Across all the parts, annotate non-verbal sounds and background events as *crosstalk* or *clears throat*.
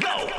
Let's go.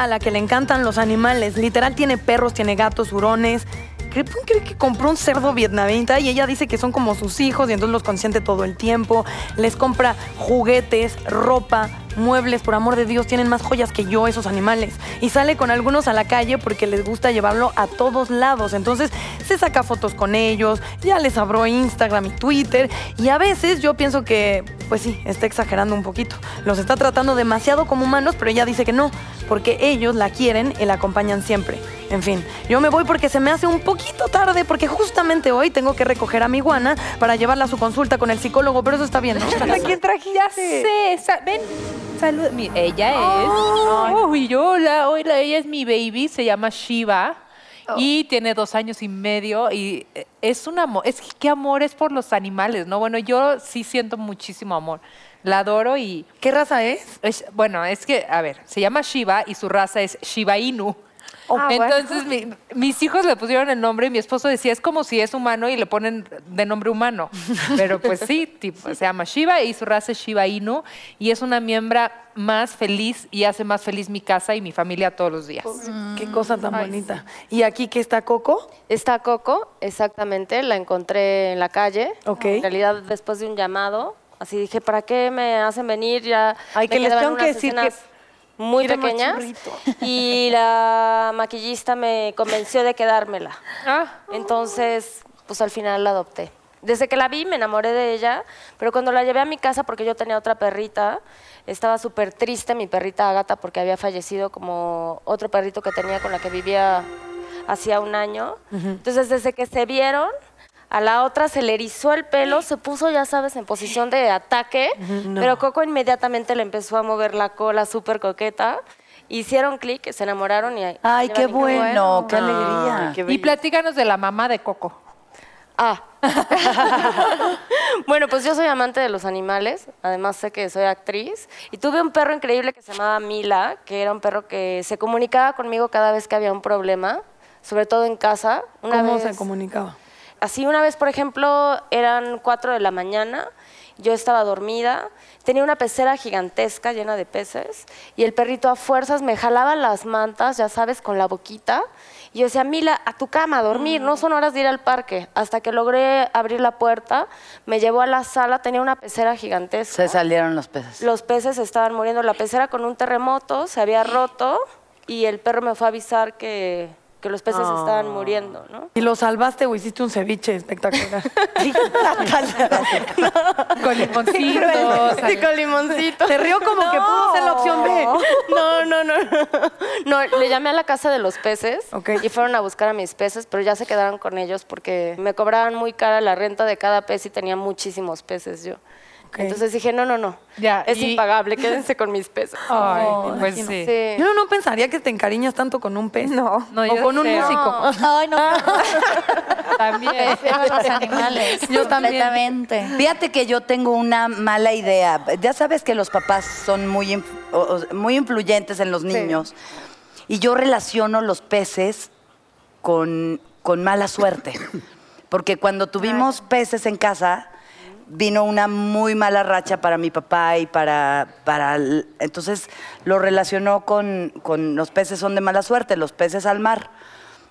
A la que le encantan los animales. Literal tiene perros, tiene gatos, hurones. Creo que compró un cerdo vietnamita y ella dice que son como sus hijos y entonces los consiente todo el tiempo. Les compra juguetes, ropa, muebles. Por amor de Dios, tienen más joyas que yo esos animales. Y sale con algunos a la calle porque les gusta llevarlo a todos lados. Entonces se saca fotos con ellos, ya les abrió Instagram y Twitter. Y a veces yo pienso que, pues sí, está exagerando un poquito. Los está tratando demasiado como humanos, pero ella dice que no, porque ellos la quieren y la acompañan siempre. En fin, yo me voy porque se me hace un poquito tarde, porque justamente hoy tengo que recoger a mi iguana para llevarla a su consulta con el psicólogo, pero eso está bien, ¿no? *laughs* ¿A quién trajiste? Sí, sa- ven. Salud. Ella es. Uy, hola, hola, ella es mi baby, se llama Shiva. Y tiene dos años y medio y eh, es un amor, es que qué amor es por los animales, ¿no? Bueno, yo sí siento muchísimo amor. La adoro y... ¿Qué raza es? es- bueno, es que, a ver, se llama Shiva y su raza es Shiba Inu. Ah, *laughs* bueno. Entonces, mi- mis hijos le pusieron el nombre y mi esposo decía, es como si es humano y le ponen de nombre humano. *laughs* Pero pues sí, tipo, se llama Shiva y su raza es Shiba Inu y es una miembro más feliz y hace más feliz mi casa y mi familia todos los días. Qué cosa tan bonita. ¿Y aquí que está Coco? Está Coco, exactamente, la encontré en la calle. Ok. En realidad, después de un llamado, así dije, ¿para qué me hacen venir? Ya Ay, me que les tengo que decir escenas que- muy más pequeñas *laughs* y la maquillista me convenció de quedármela. Ah, Entonces, pues al final la adopté. Desde que la vi me enamoré de ella, pero cuando la llevé a mi casa porque yo tenía otra perrita, estaba súper triste mi perrita Agata porque había fallecido como otro perrito que tenía con la que vivía hacía un año. Entonces, desde que se vieron, a la otra se le erizó el pelo, se puso, ya sabes, en posición de ataque, pero Coco inmediatamente le empezó a mover la cola súper coqueta. Hicieron clic, se enamoraron y... Ay, qué llevan increíble. bueno, qué alegría. y platícanos de la mamá de Coco. Ah. *laughs* bueno, pues yo soy amante de los animales, además sé que soy actriz, y tuve un perro increíble que se llamaba Mila, que era un perro que se comunicaba conmigo cada vez que había un problema, sobre todo en casa. Una ¿Cómo vez- se comunicaba? Así una vez, por ejemplo, eran cuatro de la mañana, yo estaba dormida, tenía una pecera gigantesca llena de peces y el perrito a fuerzas me jalaba las mantas, ya sabes, con la boquita. Y yo decía, Mila, a tu cama, a dormir, no son horas de ir al parque. Hasta que logré abrir la puerta, me llevó a la sala, tenía una pecera gigantesca. Se salieron los peces. Los peces estaban muriendo. La pecera con un terremoto se había roto y el perro me fue a avisar que, que los peces estaban muriendo, ¿no? ¿Y lo salvaste o hiciste un ceviche espectacular? *laughs* *laughs* Con limoncitos. Sí, con limoncito. Se rió como que pudo ser la opción B. No, no, no, no. No, le llamé a la casa de los peces y fueron a buscar a mis peces, pero ya se quedaron con ellos porque me cobraban muy cara la renta de cada pez y tenía muchísimos peces yo. Entonces dije, no, no, no. Ya, es y- impagable, *laughs* quédense con mis peces. Ay, Oh, pues sí. Sí. Yo no pensaría que te encariñas tanto con un pez. No. No, o con un sé. músico. *laughs* Ay, no. *laughs* También. Los animales. Yo también. Completamente. Fíjate que yo tengo una mala idea. Ya sabes que los papás son muy, muy influyentes en los niños. Y yo relaciono los peces con, con mala suerte. Porque cuando tuvimos peces en casa, vino una muy mala racha para mi papá y para... para entonces lo relacionó con, con los peces son de mala suerte, los peces al mar.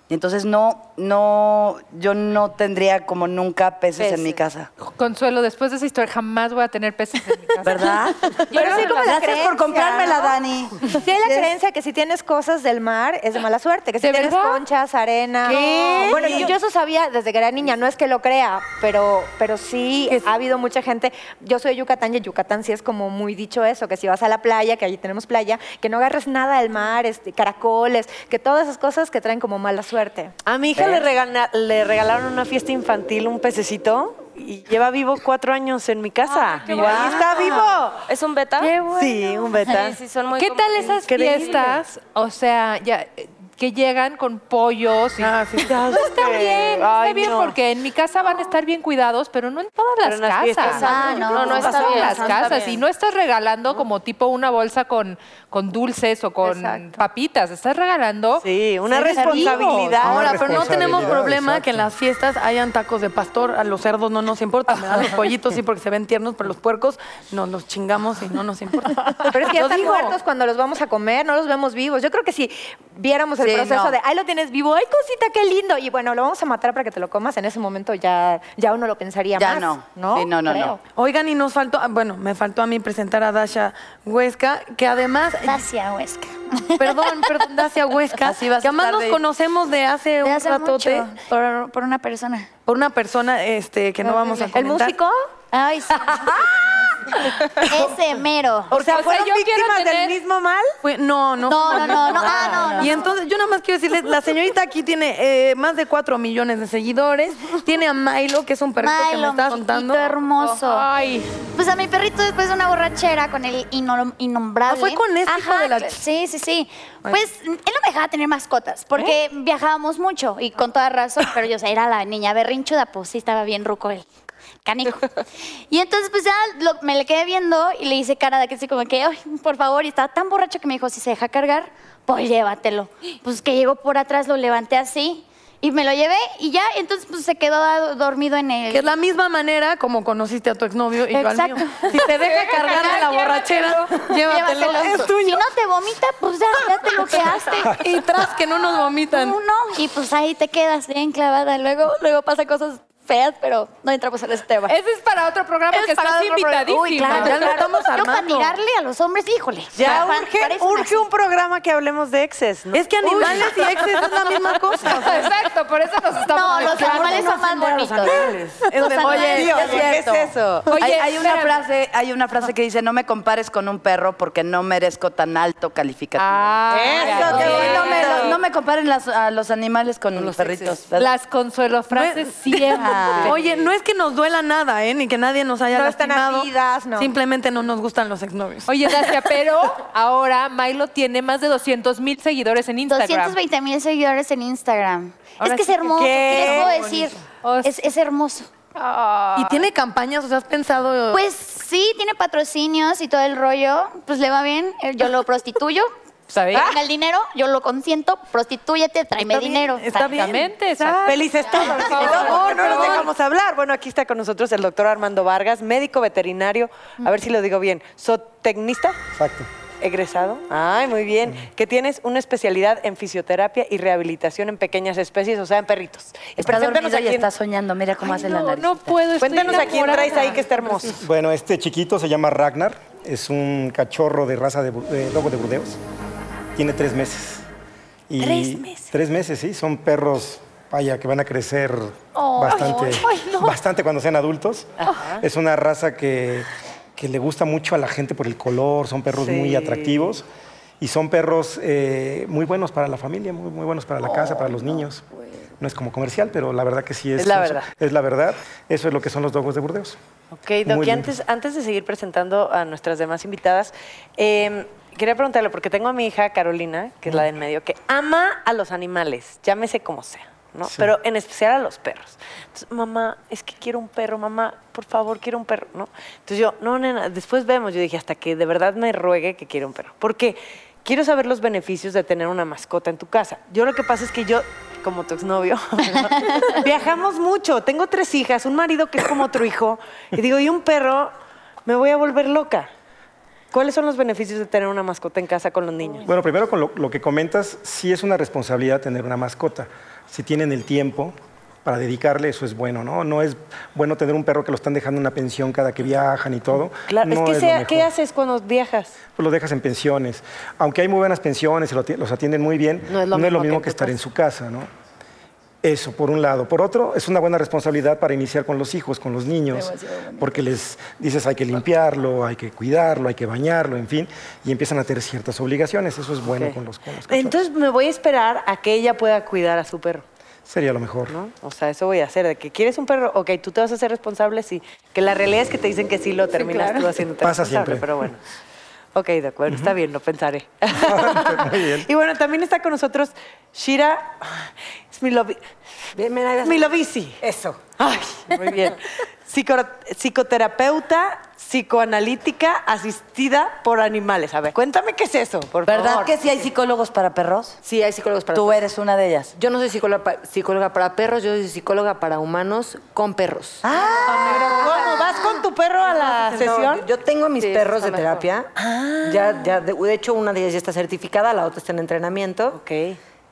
Y entonces no, no, yo no tendría como nunca peces, en mi casa. Consuelo, después de esa historia jamás voy a tener peces en mi casa. ¿Verdad? *laughs* Pero sí como la Gracias creencia, por comprármela, ¿no? Dani. Sí hay la creencia que si tienes cosas del mar es de mala suerte, que si ¿De tienes verdad? conchas, arena. ¿Qué? Bueno, yo, yo eso sabía desde que era niña, no es que lo crea, pero, pero sí ha habido mucha gente. Yo soy de Yucatán y en Yucatán sí es como muy dicho eso, que si vas a la playa, que allí tenemos playa, que no agarres nada del mar, este, caracoles, que todas esas cosas que traen como mala suerte. A mi hija le, regala- le regalaron una fiesta infantil un pececito y lleva vivo cuatro años en mi casa. qué y ahí está vivo. ¿Es un beta? Sí, un beta. Sí, sí, son muy ¿Qué tal esas Increíble. fiestas? O sea, ya eh, que llegan con pollos y Ah, sí. No está bien, está Ay, bien no. porque en mi casa van a estar bien cuidados, pero no en todas Pero las en casas. fiestas, Ah, no. No, no está todas bien. las no está casas bien. y no estás regalando como tipo una bolsa con, con dulces o con Exacto. papitas, estás regalando Sí, una responsabilidad. Ahora, pero no tenemos problema exacto. que en las fiestas hayan tacos de pastor. A los cerdos no nos importa. Me dan los *laughs* pollitos sí porque se ven tiernos, pero los puercos nos los chingamos y no nos importa. Pero es que ya están digo. muertos cuando los vamos a comer, no los vemos vivos. Yo creo que si viéramos el Sí, proceso no. de, ay, lo tienes vivo, ay, cosita, qué lindo, y bueno, lo vamos a matar para que te lo comas, en ese momento ya, ya uno lo pensaría Ya más. no. ¿no? Sí, no, no, Creo. no. Oigan, y nos faltó, ah, bueno, me faltó a mí presentar a Dasha Huesca, que además, Dacia Huesca. perdón, perdón, Dacia Huesca, Así vas que a además estar nos de- conocemos de hace De un hace ratote mucho, por, por una persona. por una persona este, que no vamos a ¿El comentar. músico? Ay, sí. *laughs* *laughs* Ese mero. O sea, O sea, ¿fueron yo quiero víctimas tener- del mismo mal? Fue- no, no. No, no, no, no. Ah, no, no. Y entonces yo nada más quiero decirles, la señorita aquí tiene eh, más de 4 millones de seguidores, tiene a Milo, que es un perrito que me Milo, está mi contando. chiquito hermoso. Ay, Pues a mi perrito después de una borrachera con el inno- innombrable. Ah, fue con este hijo de la- cl- Sí, sí, sí. Pues él no me dejaba tener mascotas porque viajábamos mucho y con toda razón, pero yo o sea, era la niña berrinchuda, pues sí estaba bien ruco él. Canijo. Y entonces, pues ya lo- me le quedé viendo y le hice cara de que así como que, ay, por favor, y estaba tan borracho que me dijo, si se deja cargar, pues llévatelo. Pues que llegó por atrás, lo levanté así y me lo llevé y ya, entonces pues se quedó dormido en el... Que es la misma manera como conociste a tu exnovio y yo al mío. Si te deja cargar de la borrachera, llévatelo. Llévatelo. Es tuyo. Si no te vomita, pues ya, ya te lo quedaste. Y tras que no nos vomitan. Y pues ahí te quedas bien clavada. Luego, luego pasa cosas feas, pero no entramos en ese tema. ese es para otro programa Es que para estás invitadísima. Uy, claro, Ya lo estamos Yo para armando. tirarle a los hombres, híjole. Ya Pa- urge, un programa que hablemos de exes, ¿no? Es que animales y exes es la misma cosa. o sea, Exacto, por eso nos estamos No, los animales son más bonitos. es de- Los oye, animales- Tío, sí es ¿qué es eso? Oye, hay, hay una frase, hay una frase que dice, no me compares con un perro porque no merezco tan alto calificativo. Ah, Eso, qué no, me, no- no me comparen las- a los animales con los perritos. Las consuelo frases siempre. Oye, no es que nos duela nada, ¿eh? Ni que nadie nos haya No están lastimado. ardidas, no. Simplemente no nos gustan los exnovios. Oye, Dacia, pero ahora Milo tiene más de 200 mil seguidores en Instagram. 220 mil seguidores en Instagram. Ahora es que sí es hermoso. Qué ¿Qué les puedo decir? Es, es hermoso. Y tiene campañas, o sea, has pensado. Pues sí, tiene patrocinios y todo el rollo. Pues le va bien. Yo lo prostituyo. ¿Sabes? Con el dinero, yo lo consiento. Prostitúyete, tráeme Está bien, dinero. está bien. Exactamente. exacto. Felices todos. No, no nos dejamos hablar. Bueno, aquí está con nosotros el doctor Armando Vargas, médico veterinario, a ver si lo digo bien, zootecnista, Exacto. egresado. Ay, muy bien. Que tienes una especialidad en fisioterapia y rehabilitación en pequeñas especies, o sea, en perritos. Y Está preséntanos dormido a y quién- está soñando. Mira cómo hace la No, nariz. no puedo. estoy Cuéntanos a quién enamorada. traes ahí que está hermoso. Bueno, este chiquito se llama Ragnar. Es un cachorro de raza de, bu- de lobo de Burdeos. Tiene tres meses. Y Tres meses. Tres meses, sí. Son perros, vaya, que van a crecer bastante, ay, no. bastante cuando sean adultos. Es una raza que, que le gusta mucho a la gente por el color. Son perros muy atractivos. Y son perros eh, muy buenos para la familia, muy, muy buenos para la casa, para los niños. No es como comercial, pero la verdad que sí es. Es la verdad. Es la verdad. Eso es lo que son los dogos de Burdeos. Ok, Doc, y antes, antes de seguir presentando a nuestras demás invitadas, eh, quería preguntarle, porque tengo a mi hija Carolina, que es la del medio, que ama a los animales, llámese como sea, ¿no? Sí. Pero en especial a los perros. Entonces, mamá, es que quiero un perro, mamá, por favor, quiero un perro, ¿no? Entonces yo, no, nena, después vemos. Yo dije, hasta que de verdad me ruegue que quiero un perro. Porque quiero saber los beneficios de tener una mascota en tu casa. Yo lo que pasa es que yo, como tu exnovio, *laughs* viajamos mucho. Tengo tres hijas, un marido que es como otro hijo. Y digo, y un perro, me voy a volver loca. ¿Cuáles son los beneficios de tener una mascota en casa con los niños? Bueno, primero con lo, lo que comentas, sí es una responsabilidad tener una mascota. Si tienen el tiempo para dedicarle, eso es bueno, ¿no? No es bueno tener un perro que lo están dejando en una pensión cada que viajan y todo. Claro, no es que sea- ¿qué haces cuando viajas? Pues lo dejas en pensiones. Aunque hay muy buenas pensiones, los atienden muy bien, No es lo mismo que estar en su casa, ¿no? Eso, por un lado. Por otro, es una buena responsabilidad para iniciar con los hijos, con los niños, porque les dices hay que limpiarlo, hay que cuidarlo, hay que bañarlo, en fin, y empiezan a tener ciertas obligaciones. Eso es bueno con los, con los. Entonces me voy a esperar a que ella pueda cuidar a su perro. Sería lo mejor. ¿no? O sea, eso voy a hacer. De que quieres un perro, ok, tú te vas a hacer responsable, sí. Que la realidad es que te dicen que sí lo terminas tú haciéndote Pasa responsable, siempre. pero bueno. Ok, de acuerdo, está bien, lo pensaré. *laughs* Muy bien. y bueno, también está con nosotros Shira Smilovici. Eso. Ay, muy bien. Psico- psicoterapeuta, psicoanalítica asistida por animales. A ver, cuéntame qué es eso, por ¿Verdad favor. que sí hay psicólogos para perros? Sí, hay psicólogos para Tú perros. eres una de ellas. Yo no soy psicóloga, pa- psicóloga para perros, yo soy psicóloga para humanos con perros. ¿Cómo vas con tu perro a la sesión? Yo tengo mis Sí, perros de está mejor. terapia. Ya, ya, de, de hecho, una de ellas ya está certificada, la otra está en entrenamiento. Ok.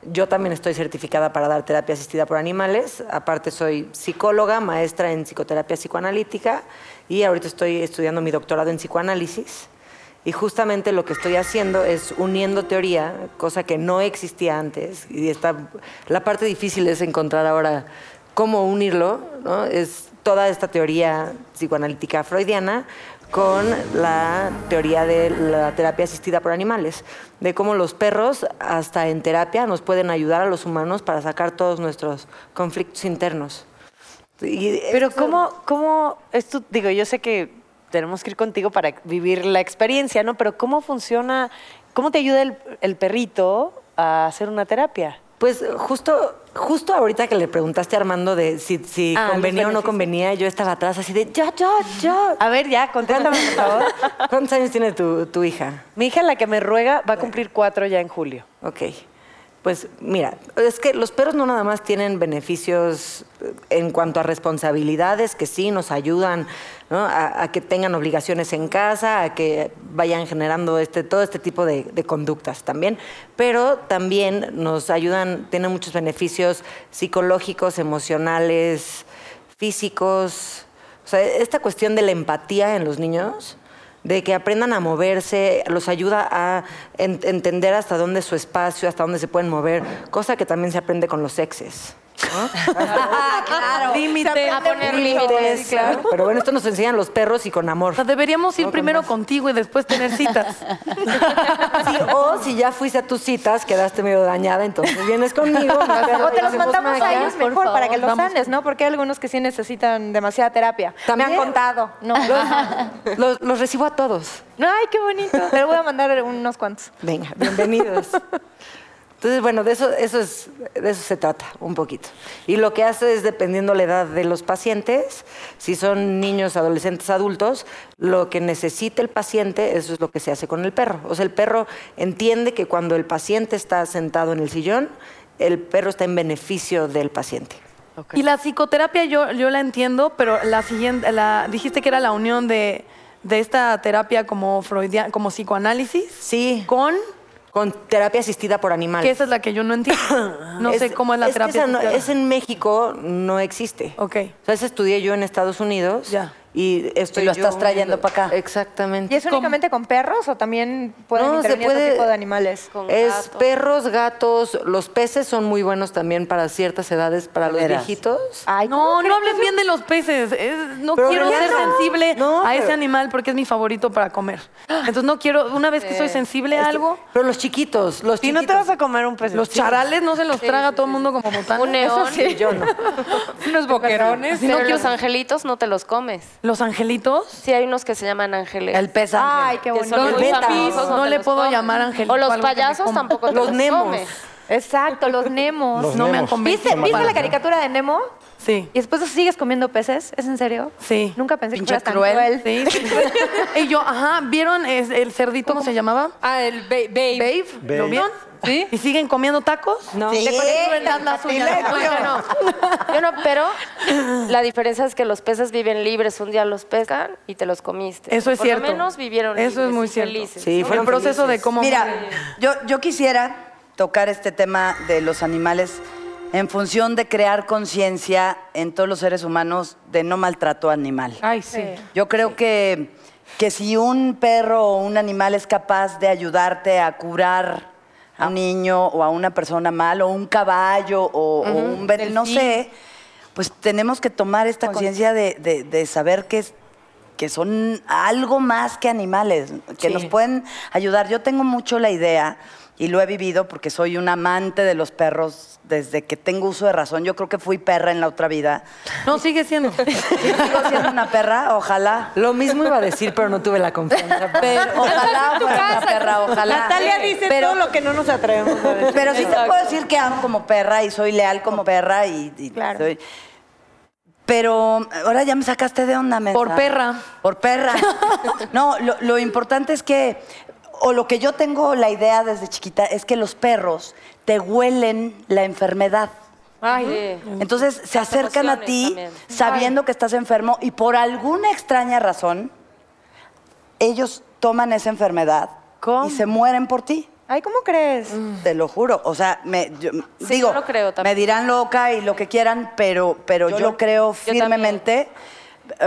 Yo también estoy certificada para dar terapia asistida por animales. Aparte, soy psicóloga, maestra en psicoterapia psicoanalítica y ahorita estoy estudiando mi doctorado en psicoanálisis. Y justamente lo que estoy haciendo es uniendo teoría, cosa que no existía antes. Y está, la parte difícil es encontrar ahora cómo unirlo. ¿no? Es toda esta teoría psicoanalítica freudiana con la teoría de la terapia asistida por animales, de cómo los perros, hasta en terapia, nos pueden ayudar a los humanos para sacar todos nuestros conflictos internos. Y Pero ¿cómo, cómo esto, digo, yo sé que tenemos que ir contigo para vivir la experiencia, ¿no? Pero ¿cómo funciona, cómo te ayuda el, el perrito a hacer una terapia? Pues justo, justo ahorita que le preguntaste a Armando de si, si Ah, convenía o no convenía, yo estaba atrás así de, ya, ya, ya. A ver, ya, contéstame, por favor. ¿Cuántos años tiene tu, tu hija? Mi hija, la que me ruega, va a cumplir cuatro ya en julio. Ok. Pues mira, es que los perros no nada más tienen beneficios eh, en cuanto a responsabilidades, que sí nos ayudan a que tengan obligaciones en casa, a que vayan generando este, todo este tipo de, de conductas también, pero también nos ayudan, tienen muchos beneficios psicológicos, emocionales, físicos. O sea, esta cuestión de la empatía en los niños de que aprendan a moverse, los ayuda a en- entender hasta dónde es su espacio, hasta dónde se pueden mover, cosa que también se aprende con los exes. *laughs* claro. Límite. A poner Límites, límites. Pero bueno, esto nos enseñan los perros y con amor. O sea, deberíamos ir primero contigo y después tener citas. Sí, o si ya fuiste a tus citas, quedaste medio dañada, entonces vienes conmigo. O te los mandamos a ellos mejor para que los Vamos. sanes, ¿no? Porque hay algunos que sí necesitan demasiada terapia. También. Me han contado. No. *laughs* Los, los recibo a todos. Ay, qué bonito. Te voy a mandar unos cuantos. Venga, bienvenidos. *laughs* Entonces, bueno, de eso, eso es, de eso se trata un poquito. Y lo que hace es, dependiendo la edad de los pacientes, si son niños, adolescentes, adultos, lo que necesite el paciente, eso es lo que se hace con el perro. O sea, el perro entiende que cuando el paciente está sentado en el sillón, el perro está en beneficio del paciente. Y la psicoterapia yo, yo la entiendo, pero la siguiente, la, dijiste que era la unión de, de esta terapia como freudiana, como psicoanálisis. Sí. Con, Con terapia asistida por animales. que esa es la que yo no entiendo. *coughs* No sé cómo es la terapia. esa no- es en México, no existe. Ok. O sea, esa estudié yo en Estados Unidos. Ya. Y estoy Y lo estás trayendo uniendo- pa' acá. Exactamente. ¿Y es únicamente con perros o también pueden No, se intervenir otro puede- tipo de animales? Con Es gatos. perros, gatos, los peces son muy buenos también para ciertas edades, para los veras? viejitos. Ay, No, ¿cómo no hables bien de los peces. Es- no Pero quiero ser no. sensible No, a pero- ese animal porque es mi favorito para comer. Entonces no quiero, una vez que soy sensible a algo, Pero los chiquitos, los Si no chiquitos. te vas a comer un pez. los charales no se los traga todo el mundo como botana. Un neón. Yo no. *laughs* Unos boquerones. Pero los angelitos no te los comes. Los angelitos. Sí, hay unos que se llaman ángeles. El pez ángel. Ay, qué bonito. Los betas. No le puedo comes. llamar angelito O los payasos tampoco te Los los, nemos. comes. Exacto, los Nemos. Los No me han. ¿Viste, ¿viste la caricatura de Nemo? Sí. ¿Y después sigues comiendo peces? ¿Es en serio? Sí. Nunca pensé Pinche que fueras tan cruel. cruel. Sí. y yo, ajá, ¿vieron es- el cerdito cómo se llamaba? Ah, el ba- babe. Babe. ¿Lo Babe. vieron? ¿Sí? ¿Y siguen comiendo tacos? No. Sí. Crueldad la suya. No, no. *laughs* Yo no, pero la diferencia es que los peces viven libres. Un día los pescan y te los comiste. Eso es Por cierto. lo menos vivieron Eso es muy cierto. felices. Sí, el fueron proceso de cómo Mira, yo, yo quisiera tocar este tema de los animales en función de crear conciencia en todos los seres humanos de no maltrato animal. Ay, sí. Yo creo que, que si un perro o un animal es capaz de ayudarte a curar a un niño o a una persona mal, o un caballo o, o un ven- no sé, pues tenemos que tomar esta conciencia de, de- de saber que, es- que son algo más que animales, que Sí. nos pueden ayudar. Yo tengo mucho la idea y lo he vivido porque soy un amante de los perros desde que tengo uso de razón. Yo creo que fui perra en la otra vida. No, sigue siendo. *laughs* ¿Sigo siendo una perra? Ojalá. Lo mismo iba a decir, pero no tuve la confianza. *laughs* Pero ojalá fuera una perra, ojalá. Natalia dice Pero- todo lo que no nos atrevemos a decir. Pero sí te puedo decir que amo como perra y soy leal como perra y, y Claro. soy- Pero ahora ya me sacaste de onda, mensa. Por perra. Por perra. *laughs* No, lo, lo importante es que, o lo que yo tengo la idea desde chiquita, es que los perros te huelen la enfermedad. Sí. Entonces se acercan a ti también. sabiendo que estás enfermo y por alguna extraña razón, ellos toman esa enfermedad y se mueren por ti. Ay, ¿cómo crees? Te lo juro. O sea, me, yo- digo, yo lo creo también. me dirán loca y lo que quieran, pero, pero yo, creo firmemente. Eh,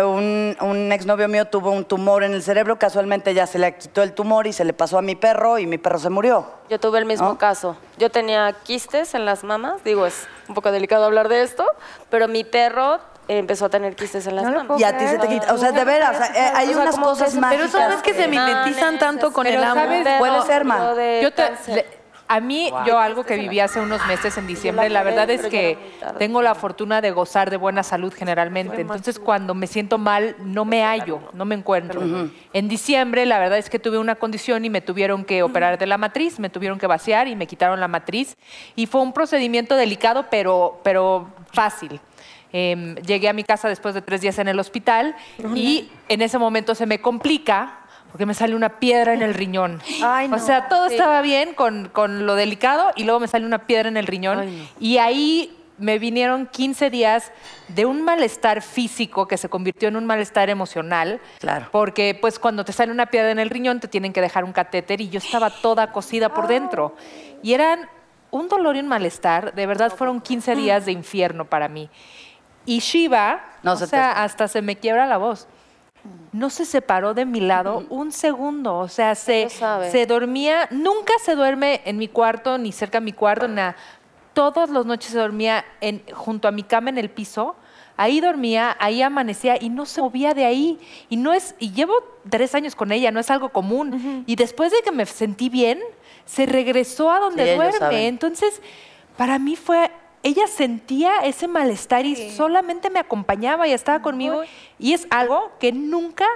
Un, un exnovio mío tuvo un tumor en el cerebro, casualmente ya se le quitó el tumor y se le pasó a mi perro y mi perro se murió. Yo tuve el mismo ¿No? caso. Yo tenía quistes en las mamas. Digo, es un poco delicado hablar de esto, pero mi perro eh, empezó a tener quistes en las No mamas. Y a ti se te quita. O sea, de veras, eh, hay O sea, unas cosas mágicas. Pero sabes que se mimetizan tanto con Pero el amor. Puede ser, de Yo te- le- a mí, yo algo que viví hace unos meses en diciembre, la verdad es que tengo la fortuna de gozar de buena salud generalmente. Entonces, cuando me siento mal, no me hallo, no me encuentro. En diciembre, la verdad es que tuve una condición y me tuvieron que operar de la matriz, me tuvieron que vaciar y me quitaron la matriz. Y fue un procedimiento delicado, pero, pero fácil. Em, llegué a mi casa después de tres días en el hospital y en ese momento se me complica porque me sale una piedra en el riñón. Ay, no. O sea, todo estaba bien con, con lo delicado y luego me sale una piedra en el riñón. Y ahí me vinieron 15 días de un malestar físico que se convirtió en un malestar emocional. Claro. Porque pues cuando te sale una piedra en el riñón te tienen que dejar un catéter y yo estaba toda cocida por dentro. Y eran un dolor y un malestar, de verdad fueron 15 días de infierno para mí. Y Shiva, No o se te- sea, hasta se me quiebra la voz. No se separó de mi lado un segundo, o sea, se, se dormía, nunca se duerme en mi cuarto, ni cerca de mi cuarto, nada. Todas las noches se dormía en, junto a mi cama en el piso. Ahí dormía, ahí amanecía y no se movía de ahí. Y no es, y llevo tres años con ella, no es algo común. Y después de que me sentí bien, se regresó a donde Sí, duerme. Entonces, para mí fue, ella sentía ese malestar y solamente me acompañaba y estaba conmigo. Y es algo que nunca,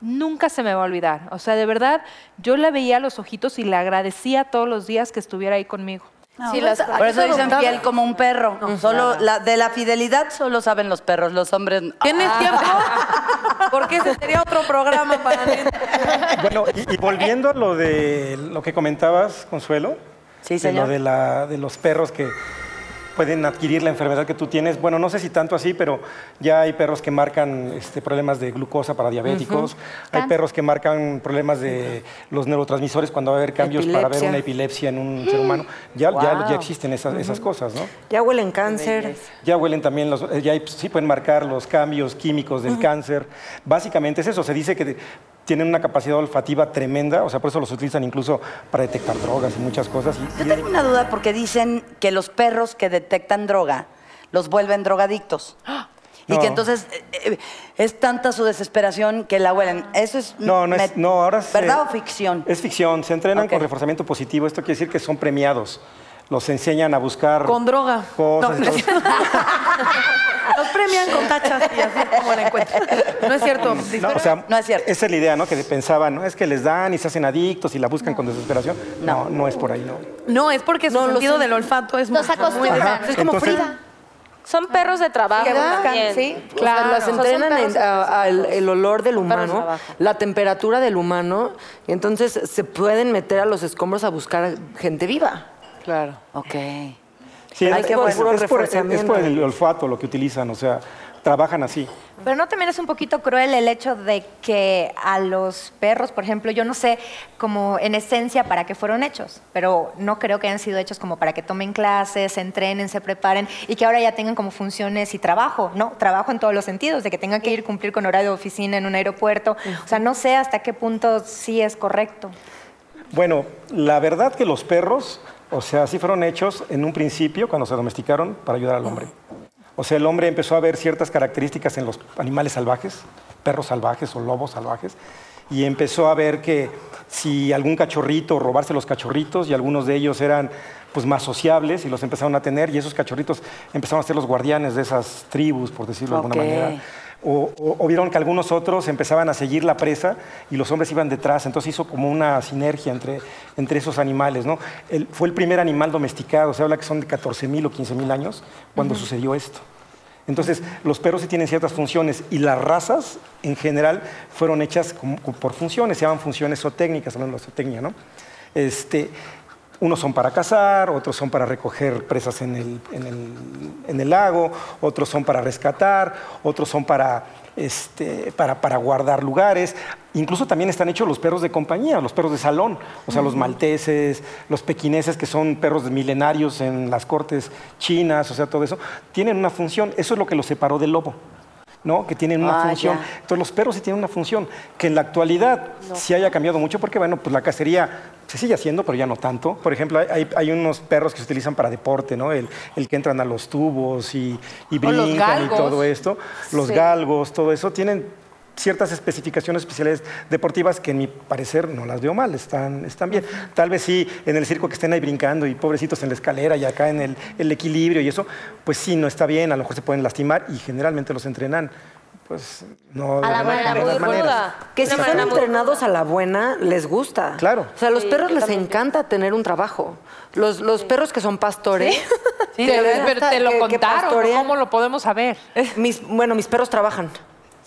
nunca se me va a olvidar. O sea, de verdad, yo la veía a los ojitos y le agradecía todos los días que estuviera ahí conmigo. Sí, las- Por eso dicen fiel como un perro. solo la, de la fidelidad solo saben los perros, los hombres. no. ¿Tienes tiempo? *laughs* Porque ese sería otro programa para mí. Bueno, y, y volviendo a lo de lo que comentabas, Consuelo, Sí, de lo de, la- de los perros que pueden adquirir la enfermedad que tú tienes. Bueno, no sé si tanto así, pero ya hay perros que marcan este, problemas de glucosa para diabéticos, hay perros que marcan problemas de los neurotransmisores cuando va a haber cambios para ver una epilepsia en un ser humano. Ya, ya, ya existen esas, esas cosas, ¿no? Ya huelen cáncer. Ya huelen también los, ya hay- sí pueden marcar los cambios químicos del cáncer. Básicamente es eso, se dice que de- tienen una capacidad olfativa tremenda, o sea, por eso los utilizan incluso para detectar drogas y muchas cosas. Yo tengo una duda porque dicen que los perros que detectan droga los vuelven drogadictos. Y No. que entonces eh, eh, es tanta su desesperación que la huelen. Eso es. No, no es, no, ahora ¿Verdad o ficción? Es ficción, se entrenan con reforzamiento positivo, esto quiere decir que son premiados. Los enseñan a buscar Con droga. cosas. Los *laughs* premian con tachas y así como la encuentran. No es cierto. No, o sea, No es cierto. Esa es la idea, ¿no? Que pensaban, ¿no? Es que les dan y se hacen adictos y la buscan con desesperación. No, no, es por ahí, ¿no? No, es porque su No, sentido del olfato es Los muy-. Ajá, Es como entonces- Frida. Son perros de trabajo Que buscan, sí. Claro, las O sea, son entrenan en- a- al el olor del humano, la temperatura del humano, y entonces se pueden meter a los escombros a buscar gente viva. Claro. Ok. Sí, Ay, es, qué es- bueno. es por, es por el olfato lo que utilizan, o sea, trabajan así. Pero no también es un poquito cruel el hecho de que a los perros, por ejemplo, yo no sé como en esencia para qué fueron hechos, pero no creo que hayan sido hechos como para que tomen clases, se entrenen, se preparen y que ahora ya tengan como funciones y trabajo, ¿no? Trabajo en todos los sentidos, de que tengan que ir cumplir con horario de oficina en un aeropuerto. O sea, no sé hasta qué punto sí es correcto. Bueno, la verdad que los perros, o sea, sí fueron hechos en un principio cuando se domesticaron para ayudar al hombre. O sea, el hombre empezó a ver ciertas características en los animales salvajes, perros salvajes o lobos salvajes, y empezó a ver que si algún cachorrito, robarse los cachorritos, y algunos de ellos eran pues más sociables y los empezaron a tener, y esos cachorritos empezaron a ser los guardianes de esas tribus, por decirlo de alguna manera. O, o- o vieron que algunos otros empezaban a seguir la presa y los hombres iban detrás, entonces hizo como una sinergia entre, entre esos animales. ¿no? El- fue el primer animal domesticado, se habla que son de 14.000 o 15.000 años cuando sucedió esto. Entonces, los perros sí tienen ciertas funciones y las razas en general fueron hechas como- como por funciones, se llaman funciones zootécnicas, hablando de zootecnia, ¿no? Este, unos son para cazar, otros son para recoger presas en el, en el- en el lago, otros son para rescatar, otros son para, este, para, para guardar lugares. Incluso también están hechos los perros de compañía, los perros de salón, o sea, los malteses, los pequineses, que son perros milenarios en las cortes chinas, o sea, todo eso, tienen una función. Eso es lo que los separó del lobo. ¿No? que tienen una Ah, función. ya. Entonces los perros sí tienen una función, que en la actualidad sí haya cambiado mucho, porque bueno, pues la cacería se sigue haciendo, pero ya no tanto. Por ejemplo, hay- hay, unos perros que se utilizan para deporte, ¿no? El, el que entran a los tubos y, y brincan y todo esto. Los galgos, todo eso, tienen ciertas especificaciones especiales deportivas que en mi parecer no las veo mal, están, están bien. Tal vez sí en el circo que estén ahí brincando y pobrecitos en la escalera y acá en el, el equilibrio y eso, pues sí, no está bien, a lo mejor se pueden lastimar y generalmente los entrenan, pues no A la buena, de maneras. Que si muy entrenados a la buena, les gusta. Claro. O sea, a los Sí, perros les encanta tener un trabajo. Los, los perros que son pastores. Sí, *laughs* que te, lo que- contaron. ¿Cómo lo podemos saber? Mis, bueno, mis perros trabajan.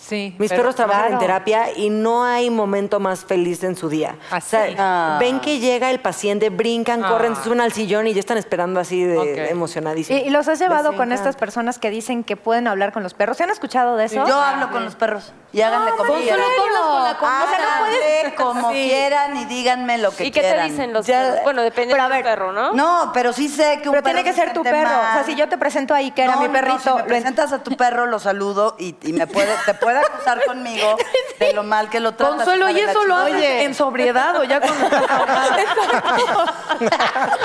Sí. Mis pero- perros trabajan claro. en terapia y no hay momento más feliz en su día. Así. O sea, Ah. ven que llega el paciente, brincan, Ah. corren, se suben al sillón y ya están esperando así de Ok. ¿Y, emocionadísimos. y los has llevado Les con encanta. estas personas que dicen que pueden hablar con los perros? ¿Se han escuchado de eso? Yo hablo con los perros y háganle como ¿en quieran. serio? O sea, no Háganle como *laughs* quieran y díganme lo que ¿Y qué te quieran. dicen los Ya- perros? Bueno, depende Pero a del ver, perro, ¿no? No, pero sí sé que un Pero perro tiene que se ser tu perro. O sea, mal. si yo te presento ahí que era No, mi no, perrito. si me lo en- presentas a tu perro, lo saludo y, y me puede, te puede acusar conmigo de lo mal que lo tratas. Consuelo, ¿y eso lo haces en sobriedad o ya ahogada?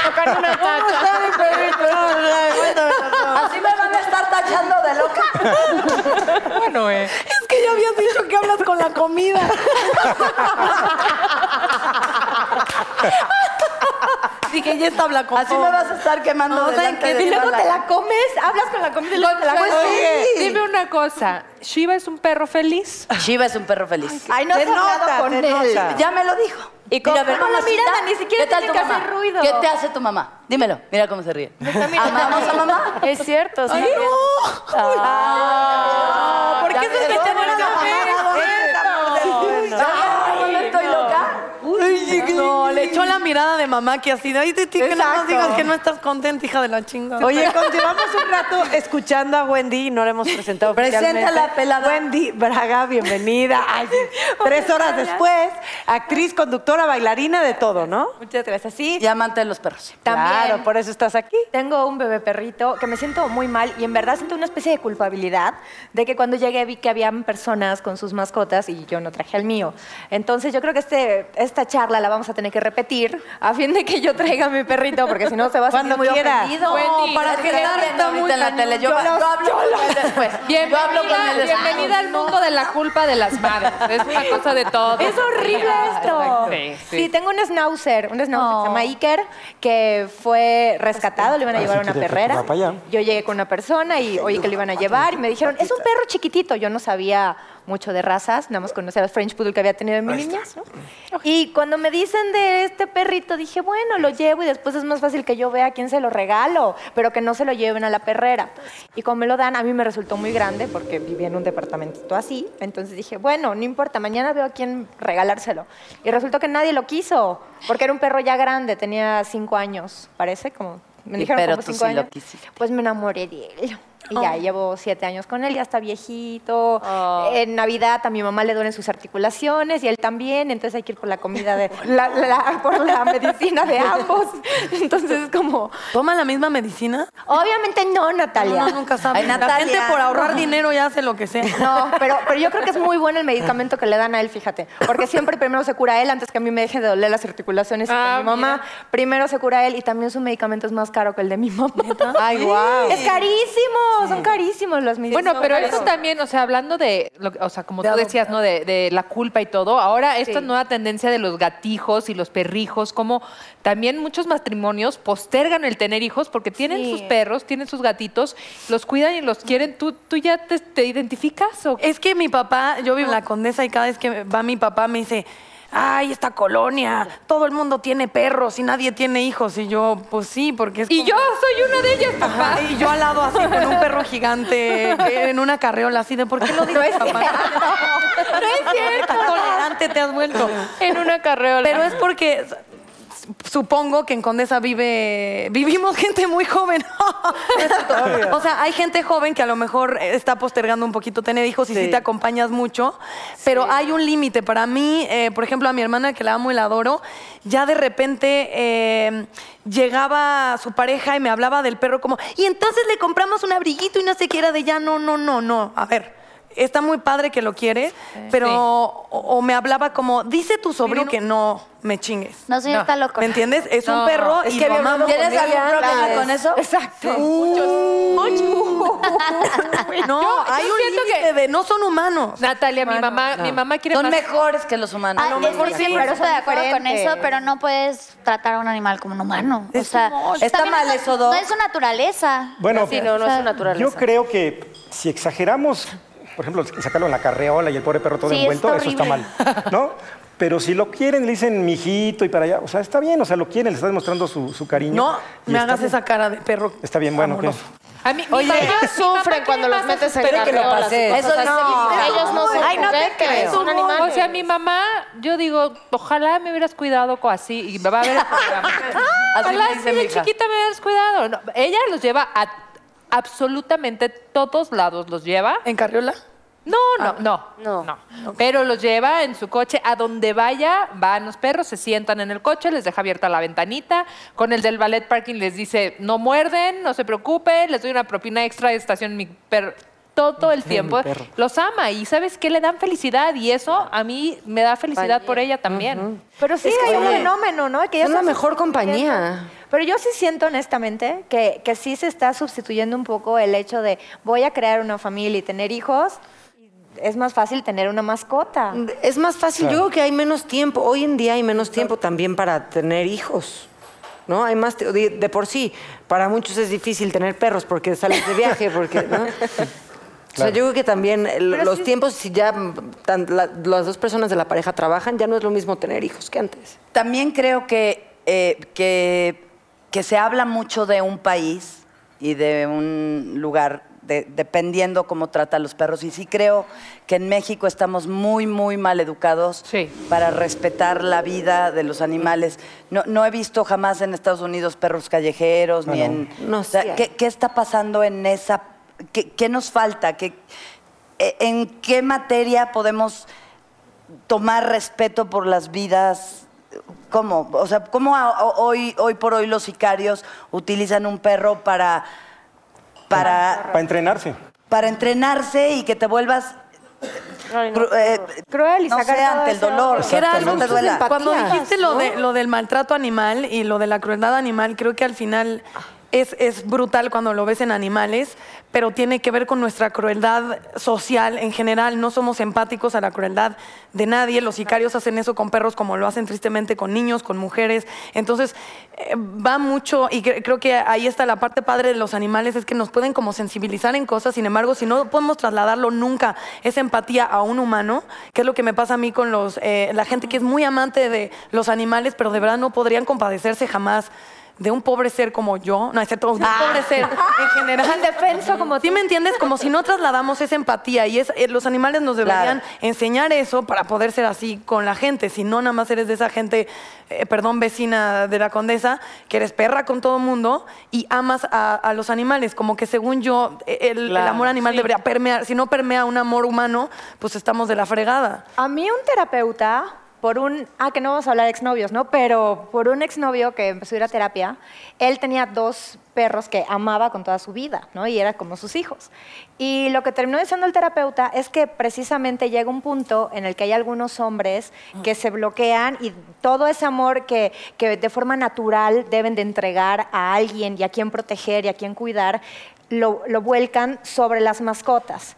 Tocar una. Así me van a estar tachando de loca. Bueno, eh. Es que ya habías dicho que hablas con la comida. *laughs* Está habla con Así me vas a estar quemando No, ¿saben delante qué? de Y luego te la comes, hablas con la comida y luego te la comes. oye, dime una cosa. ¿Shiva es un perro feliz? Shiva es un perro feliz. Ay, no has Se hablado nota, con se él. nota. Ya me lo dijo. Y con- Mira, a ver, con la mamacita, mirada, ni siquiera ¿qué tal tiene que mamá? hacer ruido. ¿Qué te hace tu mamá? Dímelo, mira cómo se ríe. ¿Amamos a mamá? Es cierto, sí. ¡Ay, no! Ah, ¿Por qué que te ¿cómo van a no? Ay, ¿no estoy loca? No, le echó la mirada de mamá que así, ay, de ti, que nada más Exacto. digas que no estás contenta, hija de la chingada. Oye, continuamos un rato escuchando a Wendy y no la hemos presentado Preséntala, oficialmente. pelada. Wendy Braga, bienvenida. Ay, sí. *laughs* Tres horas después, actriz, conductora, bailarina, de todo, ¿no? Muchas gracias. Sí, Y amante de los perros. también. Claro, por eso estás aquí. Tengo un bebé perrito que me siento muy mal y en verdad siento una especie de culpabilidad de que cuando llegué vi que habían personas con sus mascotas y yo no traje al mío. Entonces yo creo que este, esta charla la vamos a tener que repetir a fin de que yo traiga a mi perrito porque si no se va a sentir Cuando muy quiera. ofendido. Wendy, para que está ahorita en la tele. Yo, yo hablo con él después. Yo hablo con Bienvenida, él después. bienvenida al mundo de la culpa de las madres. Es una cosa de todo. Es horrible esto. Sí, Sí, sí. tengo un schnauzer, un schnauzer que se llama Oh. Iker, que fue rescatado, lo iban a Ah, llevar a una perrera. Yo llegué con una persona y oí que lo iban a llevar y me dijeron, es un perro chiquitito. Yo no sabía mucho de razas, nada más conocía al French Poodle que había tenido en mi niñez, ¿no? Y cuando me dicen de este perrito, dije, bueno, lo llevo y después es más fácil que yo vea a quién se lo regalo, pero que no se lo lleven a la perrera. Y cuando me lo dan, a mí me resultó muy grande porque vivía en un departamentito así. Entonces dije, bueno, no importa, mañana veo a quién regalárselo. Y resultó que nadie lo quiso, porque era un perro ya grande, tenía cinco años, parece, como... Me dijeron pero como tú cinco sí lo quisiste. Pues me enamoré de él. Y ya llevo siete años con él, ya está viejito. Oh. En Navidad a mi mamá le duelen sus articulaciones y él también, entonces hay que ir por la comida de *laughs* la, la- por la medicina de *laughs* ambos. Entonces es como, ¿Toma la misma medicina? obviamente no, Natalia. No, nunca sabe. Ay, La Natalia. gente por ahorrar *laughs* dinero ya hace lo que sea. No, pero, pero yo creo que es muy bueno el medicamento que le dan a él, fíjate. Porque siempre primero se cura él antes que a mí me dejen de doler las articulaciones. y Ah, mi mamá, mira. primero se cura él y también su medicamento es más caro que el de mi mamá. Ay, guau. Es carísimo. Son carísimos los mismos. Bueno, pero eso también, o sea, hablando de, lo o sea, como tú decías, ¿no? De, de la culpa y todo, ahora esta Sí. nueva tendencia de los gatijos y los perrijos, como también muchos matrimonios postergan el tener hijos porque tienen Sí. sus perros, tienen sus gatitos, los cuidan y los quieren. ¿Tú, tú ya te, te identificas o Es que mi papá, yo vivo en la Condesa y cada vez que va mi papá me dice, ay, esta colonia, todo el mundo tiene perros y nadie tiene hijos. Y yo, pues sí, porque es Y como- yo soy una de ellas, papá. Ajá, y yo al lado así con un perro gigante en una carreola así de ¿por qué lo dices, papá? No es *laughs* cierto. Tolerante te has vuelto. En una carreola. Pero es porque supongo que en Condesa vive vivimos *laughs* gente muy joven. *laughs* o sea, hay gente joven que a lo mejor está postergando un poquito tener hijos y sí, Sí. te acompañas mucho, pero hay un límite. Para mí, eh, por ejemplo, a mi hermana que la amo y la adoro, ya de repente eh, llegaba su pareja y me hablaba del perro como, y entonces le compramos un abriguito y no sé qué era de ya, no, no, no, no. A ver. Está muy padre que lo quiere, pero Sí. o, o me hablaba como, dice tu sobrino que no me chingues. No, señor, está loco. ¿Me entiendes? Es un No, perro Es y que lo amamos. ¿Tienes algún problema con eso? Exacto. No, hay un siento límite que- de no son humanos. Natalia, mi mamá, mi mamá quiere Son más- mejores que los humanos. Ah, es que sí, pero estoy de acuerdo con eso, pero no puedes tratar a un animal como un humano. O sea, un. ¿Está mal no- eso? No es su naturaleza. Bueno, Sí, no, no es su naturaleza. yo creo que si exageramos, por ejemplo, sacarlo en la carreola y el pobre perro todo Sí, envuelto, está eso está mal, ¿no? Pero si lo quieren, le dicen mijito y para allá, o sea, está bien, o sea, lo quieren, le estás demostrando su, su cariño. No me hagas bien. esa cara de perro. Está bien, bueno, ¿qué? A mí, mi Oye, mamá- mi sufren quiere cuando los metes en Espero que lo pase. Eso no, no. ellos no son Ay, no te juguetes, son animales. O sea, mi mamá, yo digo, ojalá me hubieras cuidado así y me va a ver el programa. *laughs* Ojalá así de chiquita me hubieras cuidado. No, ella los lleva a absolutamente todos lados. Los lleva. ¿En carriola? No, no, no, No. no. Pero los lleva en su coche a donde vaya, van los perros, se sientan en el coche, les deja abierta la ventanita. Con el del ballet parking les dice, no muerden, no se preocupen, les doy una propina extra de estación mi perro. Todo el tiempo los ama y sabes qué le dan felicidad y eso a mí me da felicidad por ella también. Pero sí hay un fenómeno, ¿no? Que ya Son la mejor compañía. Pero yo sí siento honestamente que, que sí se está sustituyendo un poco el hecho de voy a crear una familia y tener hijos. Es más fácil tener una mascota. Es más fácil, Claro. yo creo que hay menos tiempo, hoy en día hay menos tiempo también para tener hijos. ¿No? Hay más de, de por sí, para muchos es difícil tener perros porque sales de viaje, porque ¿no? *laughs* O sea, yo creo que también Pero los tiempos, si ya tan- la- las dos personas de la pareja trabajan, ya no es lo mismo tener hijos que antes. También creo que, eh, que, que se habla mucho de un país y de un lugar, de- dependiendo cómo trata a los perros. Y sí creo que en México estamos muy, muy mal educados Sí. para respetar la vida de los animales. No, no he visto jamás en Estados Unidos perros callejeros, Ah, ni no. en... No, o sea. ¿qué, qué está pasando en esa... ¿Qué, qué nos falta? ¿Qué, eh, ¿En qué materia podemos tomar respeto por las vidas. ¿Cómo? O sea, ¿cómo a- a- hoy, hoy por hoy los sicarios utilizan un perro para, para, Para entrenarse. para entrenarse y que te vuelvas cru- eh, Cruel y no sacar todo ante el dolor. Te duela. Cuando dijiste lo, de, lo del maltrato animal y lo de la crueldad animal, creo que al final es, es brutal cuando lo ves en animales, pero tiene que ver con nuestra crueldad social en general. No somos empáticos a la crueldad de nadie. Los sicarios hacen eso con perros como lo hacen tristemente con niños, con mujeres. Entonces, eh, va mucho, y cre- creo que ahí está la parte padre de los animales, es que nos pueden como sensibilizar en cosas. Sin embargo, si no podemos trasladarlo nunca, esa empatía a un humano, que es lo que me pasa a mí con los, eh, la gente que es muy amante de los animales, pero de verdad no podrían compadecerse jamás de un pobre ser como yo, no, excepto de un pobre ser en *laughs* general. Indefenso como ¿Sí me entiendes? Como si no trasladamos esa empatía y es, eh, los animales nos deberían Claro. enseñar eso para poder ser así con la gente. Si no, nada más eres de esa gente, eh, perdón, vecina de la condesa, que eres perra con todo el mundo y amas a, a los animales. Como que según yo, eh, el, el Claro, amor animal debería permear. Si no permea un amor humano, pues estamos de la fregada. A mí un terapeuta, por un, ah, que no vamos a hablar de exnovios, ¿no? Pero por un exnovio que empezó a ir a terapia, él tenía dos perros que amaba con toda su vida, ¿no? Y eran como sus hijos. Y lo que terminó diciendo el terapeuta es que precisamente llega un punto en el que hay algunos hombres que se bloquean y todo ese amor que, que de forma natural deben de entregar a alguien y a quien proteger y a quien cuidar, lo, lo vuelcan sobre las mascotas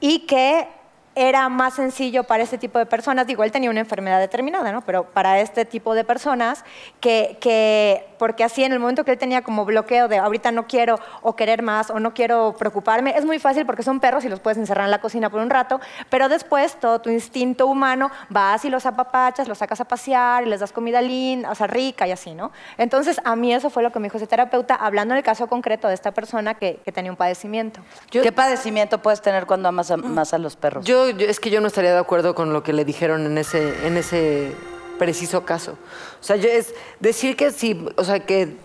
y que era más sencillo para este tipo de personas, digo, él tenía una enfermedad determinada, ¿no? Pero para este tipo de personas, que, que, porque así en el momento que él tenía como bloqueo de ahorita no quiero o querer más o no quiero preocuparme, es muy fácil porque son perros y los puedes encerrar en la cocina por un rato, pero después todo tu instinto humano vas y los apapachas, los sacas a pasear y les das comida linda, o sea, rica y así, ¿no? Entonces, a mí eso fue lo que me dijo ese terapeuta, hablando del caso concreto de esta persona que, que tenía un padecimiento. ¿Qué padecimiento puedes tener cuando amas a- más a los perros? Yo, es que yo no estaría de acuerdo con lo que le dijeron en ese, en ese preciso caso. O sea, yo es decir que si, o sea, que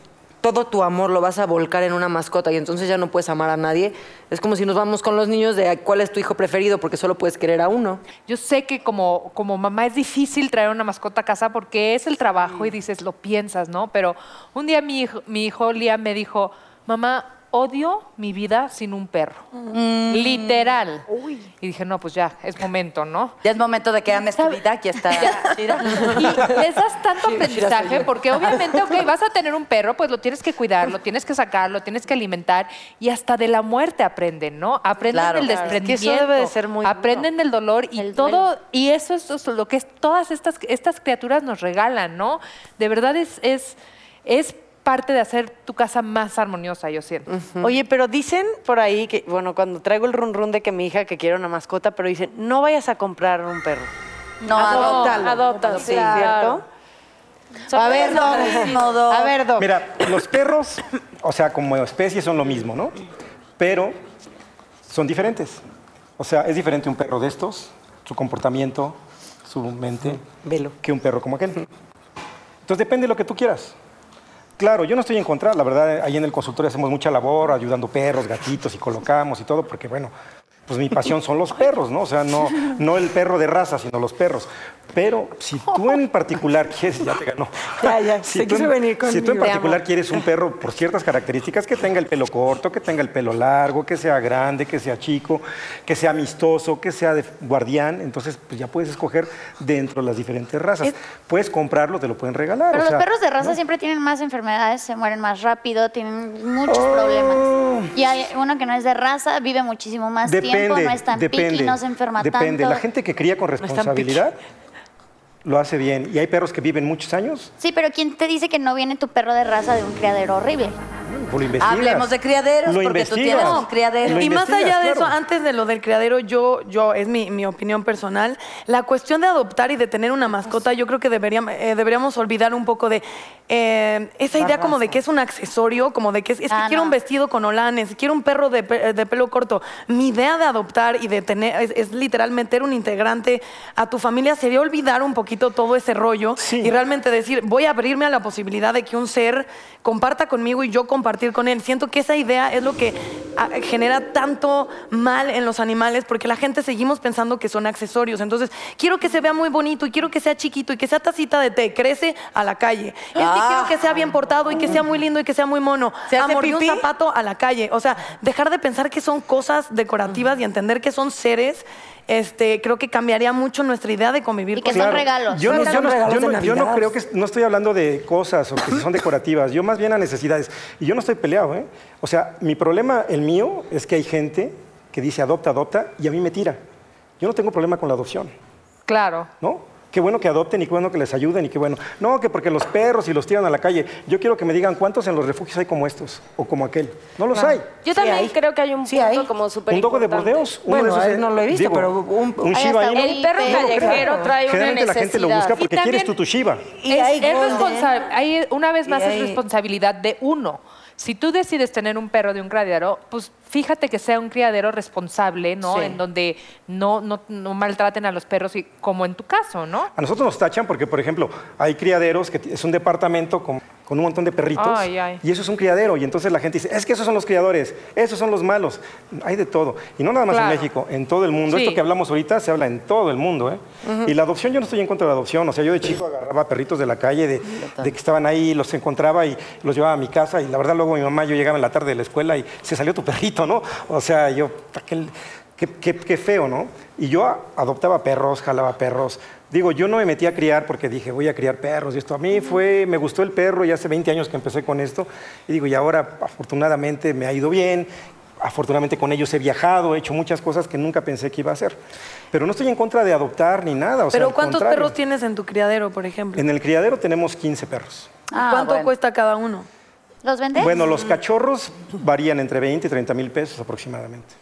todo tu amor lo vas a volcar en una mascota y entonces ya no puedes amar a nadie, es como si nos vamos con los niños de cuál es tu hijo preferido porque solo puedes querer a uno. Yo sé que como, como mamá es difícil traer una mascota a casa porque es el trabajo y dices, lo piensas, ¿no? Pero un día mi hijo, mi hijo Liam me dijo, mamá, odio mi vida sin un perro. Literal. Y dije, no, pues ya, es momento, ¿no? Ya es momento de que ames tu vida, aquí está. *laughs* Y les das tanto aprendizaje porque obviamente, ok, vas a tener un perro, pues lo tienes que cuidar, lo tienes que sacar, lo tienes que alimentar y hasta de la muerte aprenden, ¿no? Aprenden Claro. del Claro. Desprendimiento. eso debe de ser muy Aprenden del dolor y todo, y eso es eso es lo que es- todas estas, estas criaturas nos regalan, ¿no? De verdad es, es, es parte de hacer tu casa más armoniosa, yo siento. Oye, pero dicen por ahí que, bueno, cuando traigo el run run de que mi hija que quiere una mascota, pero dicen, no vayas a comprar un perro. No, adóptalo. Adóptalo, sí, Claro. ¿cierto? A ver, Doc. No. A ver, Doc. Mira, los perros, o sea, como especie son lo mismo, ¿no? Pero son diferentes. O sea, es diferente un perro de estos, su comportamiento, su mente, Velo. que un perro como aquel. Entonces depende de lo que tú quieras. Claro, yo no estoy en contra, la verdad, ahí en el consultorio hacemos mucha labor ayudando perros, gatitos y colocamos y todo, porque bueno, pues mi pasión son los perros, ¿no? O sea, no, no el perro de raza, sino los perros. Pero si tú en particular quieres, ya te ganó. Ya, ya, *laughs* Si se tú, quiso en- venir si tú en conmigo. Te particular quieres un perro por ciertas características, que tenga el pelo corto, que tenga el pelo largo, que sea grande, que sea chico, que sea amistoso, que sea de guardián, entonces pues ya puedes escoger dentro de las diferentes razas. Puedes comprarlo, te lo pueden regalar. Pero o sea, los perros de raza siempre tienen más enfermedades, se mueren más rápido, tienen muchos problemas. Y hay uno que no es de raza, vive muchísimo más tiempo, no es tan depende, piqui, no se enferma depende. tanto. La gente que cría con responsabilidad lo hace bien. Y hay perros que viven muchos años, Sí, pero ¿quién te dice que no viene tu perro de raza de un criadero horrible? Lo investigas. Hablemos de criaderos, Lo porque tú tienes un criadero. Lo Y más allá de claro. eso, antes de lo del criadero, yo, yo es mi, mi opinión personal, la cuestión de adoptar y de tener una mascota, yo creo que deberíamos, deberíamos olvidar un poco de eh, esa idea como de que es un accesorio, como de que es, es que Ah, quiero no. un vestido con olanes, quiero un perro de, pe- de pelo corto. Mi idea de adoptar y de tener, es, es literal meter un integrante a tu familia, sería olvidar un poquito todo ese rollo Sí. y realmente decir, voy a abrirme a la posibilidad de que un ser comparta conmigo y yo compartir con él. Siento que esa idea es lo que ah, genera tanto mal en los animales porque la gente seguimos pensando que son accesorios. Entonces, quiero que se vea muy bonito y quiero que sea chiquito y que sea tacita de té, crece a la calle. Que quiero que sea bien portado y que sea muy lindo y que sea muy mono. ¿Se hace Amor de un pipí? zapato a la calle. O sea, dejar de pensar que son cosas decorativas y entender que son seres. Este, creo que cambiaría mucho nuestra idea de convivir Y que con son ellos. regalos. Yo no, Son yo no- regalos yo de no- yo no Navidad. creo que no estoy hablando de cosas o que si son decorativas, yo más bien a necesidades. Y yo no estoy peleado, ¿eh? O sea, mi problema, el mío, es que hay gente que dice adopta, adopta, y a mí me tira. Yo no tengo problema con la adopción, Claro. ¿no? Qué bueno que adopten y qué bueno que les ayuden y qué bueno. No, que porque los perros y los tiran a la calle. Yo quiero que me digan cuántos en los refugios hay como estos o como aquel. No los hay. Yo también hay. creo que hay un Sí punto hay. como súper Un dogo de. Bordeos. uno de Bueno, esos, eh, no lo he visto, digo, pero un- un Ahí Shiba Inu. El perro callejero trae una Generalmente la gente lo necesidad. busca porque quieres tú tu Shiba. Y es, hay es golden. responsa- hay una vez más Y es hay- responsabilidad de uno. Si tú decides tener un perro de un criadero, pues fíjate que sea un criadero responsable, ¿no? Sí. En donde no, no, no maltraten a los perros, y, como en tu caso, ¿no? A nosotros nos tachan porque, por ejemplo, hay criaderos que es un departamento con, con un montón de perritos Ay, ay. y eso es un criadero y entonces la gente dice, es que esos son los criadores, esos son los malos. Hay de todo. Y no nada más Claro. en México, en todo el mundo. Sí. Esto que hablamos ahorita se habla en todo el mundo. ¿eh? Y la adopción, yo no estoy en contra de la adopción. O sea, yo de chico agarraba perritos de la calle, de, de que estaban ahí, los encontraba y los llevaba a mi casa y la verdad luego mi mamá, yo llegaba en la tarde de la escuela y se salió tu perrito, ¿no? O sea, yo, aquel... Qué, qué- qué feo, ¿no? Y yo adoptaba perros, jalaba perros, Digo, yo no me metí a criar porque dije, voy a criar perros y esto. A mí fue, me gustó el perro y hace 20 años que empecé con esto. Y digo, y ahora afortunadamente me ha ido bien. Afortunadamente con ellos he viajado, he hecho muchas cosas que nunca pensé que iba a hacer. Pero no estoy en contra de adoptar ni nada. o sea, Pero ¿cuántos contrario. perros tienes en tu criadero, por ejemplo? En el criadero tenemos 15 perros. Ah, ¿Cuánto bueno. cuesta cada uno? ¿Los vendes? Bueno, los cachorros varían entre 20 y 30 mil pesos aproximadamente.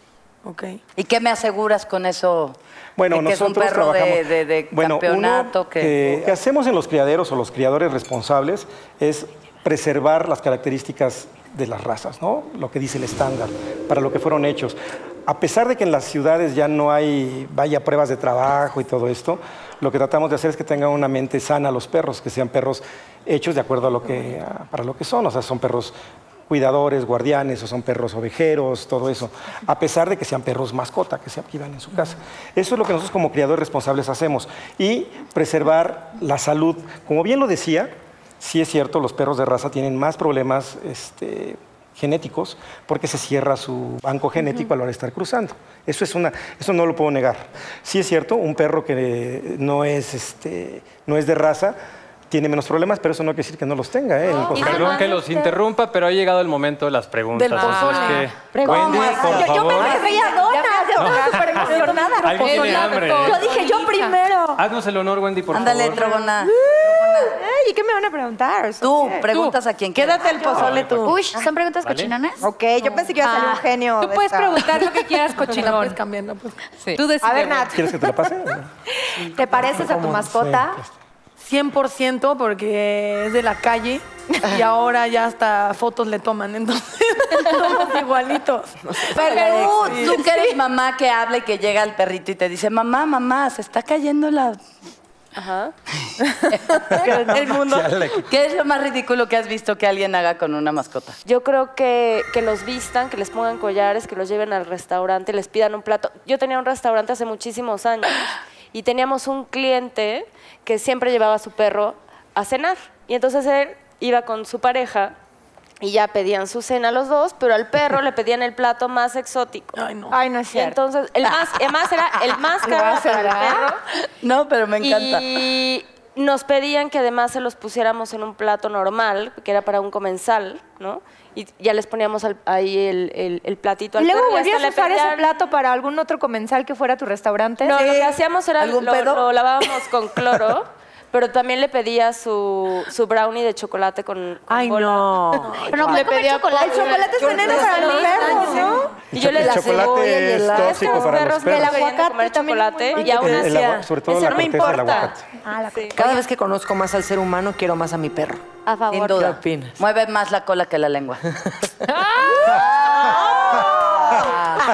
Ok. ¿Y qué me aseguras con eso? Bueno, de que es un nosotros perro de, trabajamos- de- de Bueno, uno campeonato. que... Lo que hacemos en los criaderos o los criadores responsables es preservar las características de las razas, ¿no? Lo que dice el estándar, para lo que fueron hechos. A pesar de que en las ciudades ya no hay, vaya, pruebas de trabajo y todo esto, lo que tratamos de hacer es que tengan una mente sana los perros, que sean perros hechos de acuerdo a lo que, para lo que son, o sea, son perros cuidadores, guardianes, o son perros ovejeros, todo eso, a pesar de que sean perros mascota, que se vivan en su casa. Eso es lo que nosotros como criadores responsables hacemos. Y preservar la salud. Como bien lo decía, sí es cierto, los perros de raza tienen más problemas este, genéticos porque se cierra su banco genético a la hora de estar cruzando. Eso, es una, eso no lo puedo negar. Sí es cierto, un perro que no es, este, no es de raza tiene menos problemas, pero eso no quiere decir que no los tenga. ¿eh? Consultorio. Perdón que los interrumpa, pero ha llegado el momento de las preguntas. Del pozole. es que, Wendy, por yo, yo favor, me reía donas, yo estaba súper emocionada. Yo dije yo primero. Haznos el honor, Wendy, por Ándale, favor. Trogona. ¿Y qué me van a preguntar? Tú, preguntas a quien quieras. Quédate el pozole tú. Uy, ¿son preguntas ¿Vale? cochinonas? Ok, yo pensé que iba a salir un genio. Tú de puedes esta- preguntar lo que quieras, La puedes cochinón. cambiar, ¿no? Pues, Sí. Tú decides. A ver, Nat, ¿Quieres que te la pase? ¿te pareces a tu mascota? 100% porque es de la calle y ahora ya hasta fotos le toman, entonces *laughs* somos igualitos. *laughs* Pero tú, tú que eres mamá que habla y que llega el perrito y te dice, mamá, mamá, se está cayendo la... Ajá. *laughs* el mundo. ¿Qué es lo más ridículo que has visto que alguien haga con una mascota? Yo creo que, que los vistan, que les pongan collares, que los lleven al restaurante, les pidan un plato. Yo tenía un restaurante hace muchísimos años *gasps* y teníamos un cliente que siempre llevaba a su perro a cenar. Y entonces él iba con su pareja y ya pedían su cena los dos, pero al perro le pedían el plato más exótico. Ay, no. Ay, no es Y cierto. entonces, el más, además era el más *laughs* caro para el perro. No, pero me encanta. Y nos pedían que además se los pusiéramos en un plato normal, que era para un comensal, ¿no? Y ya les poníamos al- ahí el, el- el platito ¿Y al luego perro. volvías a usar ese plato para algún otro comensal que fuera a tu restaurante? No, lo que hacíamos era ¿Algún lo, pedo? lo lavábamos con cloro, *laughs* pero también le pedía su, su brownie de chocolate con, con Ay, bola. no. Pero no puede comer chocolate. El chocolate es veneno para los perros, ¿no? Y yo le el decía, chocolate es "Es que tóxico los para perros los comer aguacate chocolate y aún El- el agua- hacía, sobre todo "Eso la no me corteza del importa". aguacate. Ah. Cada vez que conozco más al ser humano, quiero más a mi perro. A favor. Sin duda. ¿Qué opinas? Mueve más la cola que la lengua. *laughs*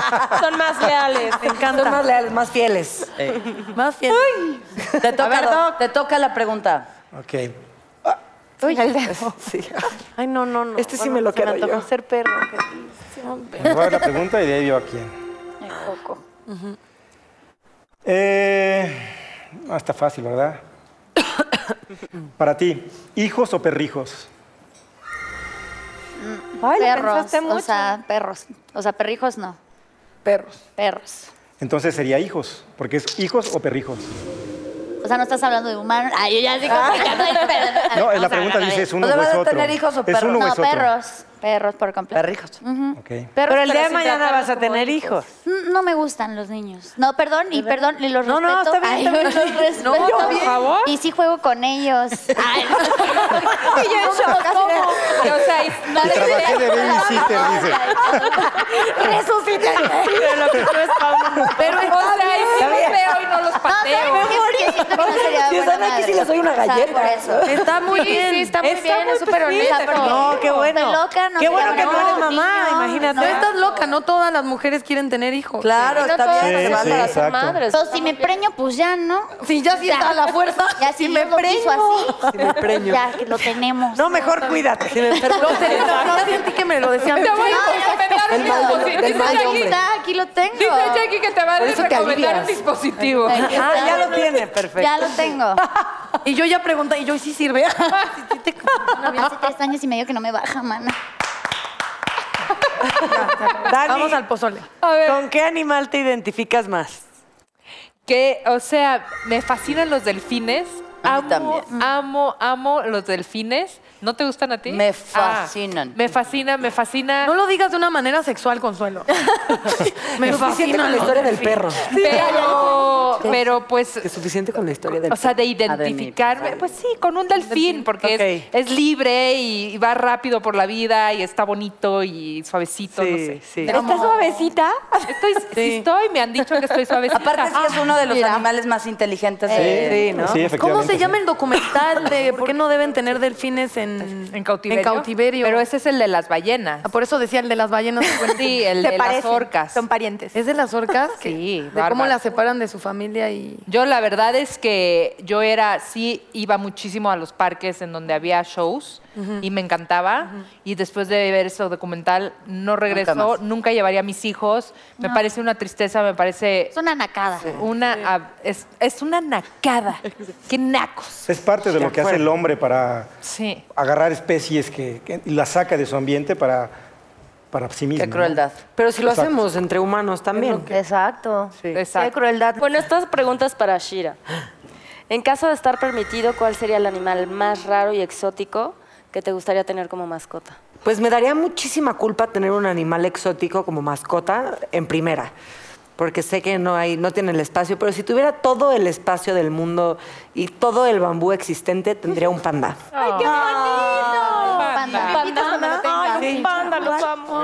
*laughs* Son más leales. Me encanta. Son más leales, más fieles. Más bien. Te toca, te toca la pregunta. Ok. Uy, el dedo. *laughs* Ay, no, no, no. Este sí me lo se me quedo antojó yo. ser perro. Me voy a dar la pregunta y de ahí yo a quién. Eh, ah, está fácil, ¿verdad? *coughs* Para ti, ¿hijos o perrijos? Ay, Perros. O sea, perros. O sea, perrijos no. Perros. Perros. Entonces sería hijos, porque es hijos o perrijos. O sea, no estás hablando de humanos. Ay, yo ya digo, perro. No, la pregunta dice es uno O sea, o es ¿vas a otro. tener hijos o ¿Es uno o No, es otro? perros. Perros por completo. Perrijos. Ok. Perros, Pero el día de mañana vas a tener hijos. Mm, No me gustan los niños. No, perdón, y perdón, y los No, no, respeto. está bien, Ay, está bien. *laughs* los respeto. por favor. Y sí juego con ellos. *laughs* Ay, no. *laughs* Y yo así de- O sea, y- no Y trabajé de babysitter, dice. Pero lo que tú es Paulo. Pero o sea, y sí los veo y no los No, pateo. no Si buena están aquí, sí les doy una galleta. Está muy bien. sí, está muy bien, es súper honesto. No, qué bueno. Estoy loca, no Qué bueno que no eres mamá, Niños, imagínate. No no. estás loca, no todas las mujeres quieren tener hijos. Claro, está todas bien. Sí, se van sí, exacto. madres. Entonces, si me preño, pues ya, ¿no? Si ya sí está a la fuerza. Ya si me preño así. me preño. Ya que lo tenemos. No, mejor cuídate. Si me enfermo, No, sentí que me lo decían. Te voy a El mal del- hombre. Está, aquí lo tengo. Dice Jackie que te va a recomendar un dispositivo. Ah, ya lo tiene, perfecto. Ya lo tengo. *laughs* Y yo ya pregunté, y yo, ¿y *laughs* sí sirve? No, hace tres años y medio que no me baja, mana. Dani, Vamos al pozole. A ver, ¿con qué animal te identificas más? Que, o sea, me fascinan los delfines. A mí Amo, también. amo, amo los delfines. ¿No te gustan a ti? Me Ah, fascinan. me fascina, me fascina. No lo digas de una manera sexual, Consuelo. *laughs* Me Suficiente fascina con la historia del perro. Pero, pero pues, Es suficiente con la historia del o sea, de identificarme, pues sí, con un delfín, porque es- es, libre y, y va rápido por la vida y está bonito y suavecito, no sé. Sí, sí. ¿Está suavecita? Estoy, sí. estoy, me han dicho que estoy suavecita. Aparte sí es uno de los Mira. animales más inteligentes. de- Sí, ¿no? Sí, efectivamente. ¿Cómo se sí. llama el documental de por qué no deben tener delfines en, en cautiverio. En cautiverio. Pero ese es el de las ballenas. Ah, por eso decía el de las ballenas. *laughs* Sí, el de las orcas. Son parientes. ¿Es de las orcas? Que- Sí, De cómo las separan de su familia y... Yo la verdad es que yo era, sí iba muchísimo a los parques en donde había shows y me encantaba. Y después de ver ese documental no regresó, nunca, llevaría a mis hijos. Me parece una tristeza, me parece Es una nacada. una... Es, es una nacada. ¡Qué nacos! Es parte de lo que hace el hombre para Sí. agarrar especies que, que- y las saca de su ambiente para, para sí mismo. Qué ¿no? crueldad. Pero si lo Exacto. hacemos entre humanos también. Exacto. Exacto. Qué crueldad. Bueno, estas preguntas para Shira. En caso de estar permitido, ¿cuál sería el animal más raro y exótico que te gustaría tener como mascota? Pues me daría muchísima culpa tener un animal exótico como mascota en primera. Porque sé que no hay, no tiene el espacio, pero si tuviera todo el espacio del mundo y todo el bambú existente, tendría un panda. ¡Ay, qué bonito! Panda.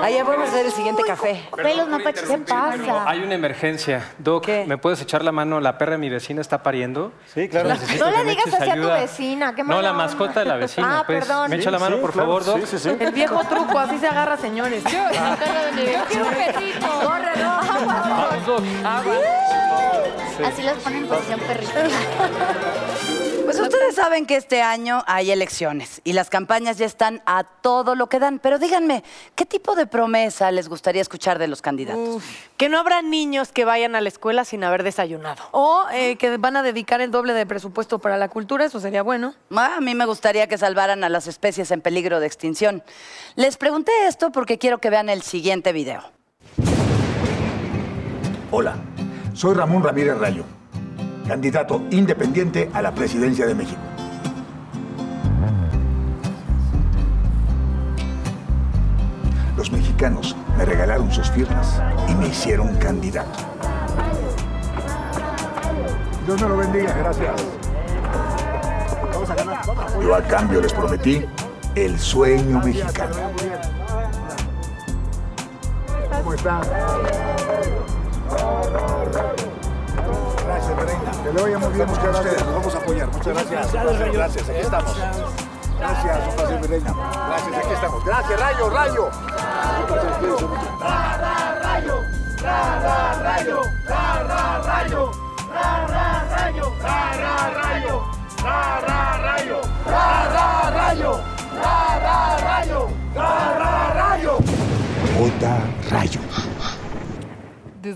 Allá podemos hacer el siguiente café. Pelos mapaches. ¿Qué pasa? Hay una emergencia. Doc, ¿Qué? ¿me puedes echar la mano? La perra de mi vecina está pariendo. Sí, claro. Necesito No que le me digas eches así a tu vecina, qué No, la onda. mascota de la vecina, Ah, pues. perdón. ¿Me echa la mano, Sí, por claro, favor, Doc? Sí, sí, sí. El viejo truco, así se agarra, señores. Yo quiero un perrito. Vamos, Doc. Así los ponen en posición perrito. *laughs* Pues ustedes saben que este año hay elecciones y las campañas ya están a todo lo que dan. Pero díganme, ¿qué tipo de promesa les gustaría escuchar de los candidatos? Que no habrá niños que vayan a la escuela sin haber desayunado. O eh, que van a dedicar el doble de presupuesto para la cultura, eso sería bueno. Ah, a mí me gustaría que salvaran a las especies en peligro de extinción. Les pregunté esto porque quiero que vean el siguiente video. Hola, soy Ramón Ramírez Rayo, candidato independiente a la presidencia de México. Los mexicanos me regalaron sus firmas y me hicieron candidato. Dios me lo bendiga, gracias. Yo a cambio les prometí el sueño mexicano. ¿Cómo están? Reina. Que le vaya muy bien. Muchas gracias. Nos vamos a apoyar. Muchas gracias. Gracias, gracias. Aquí estamos. Gracias, un placer, mi reina. Gracias, aquí estamos. Gracias, Rayo, Rayo. J. Rayo.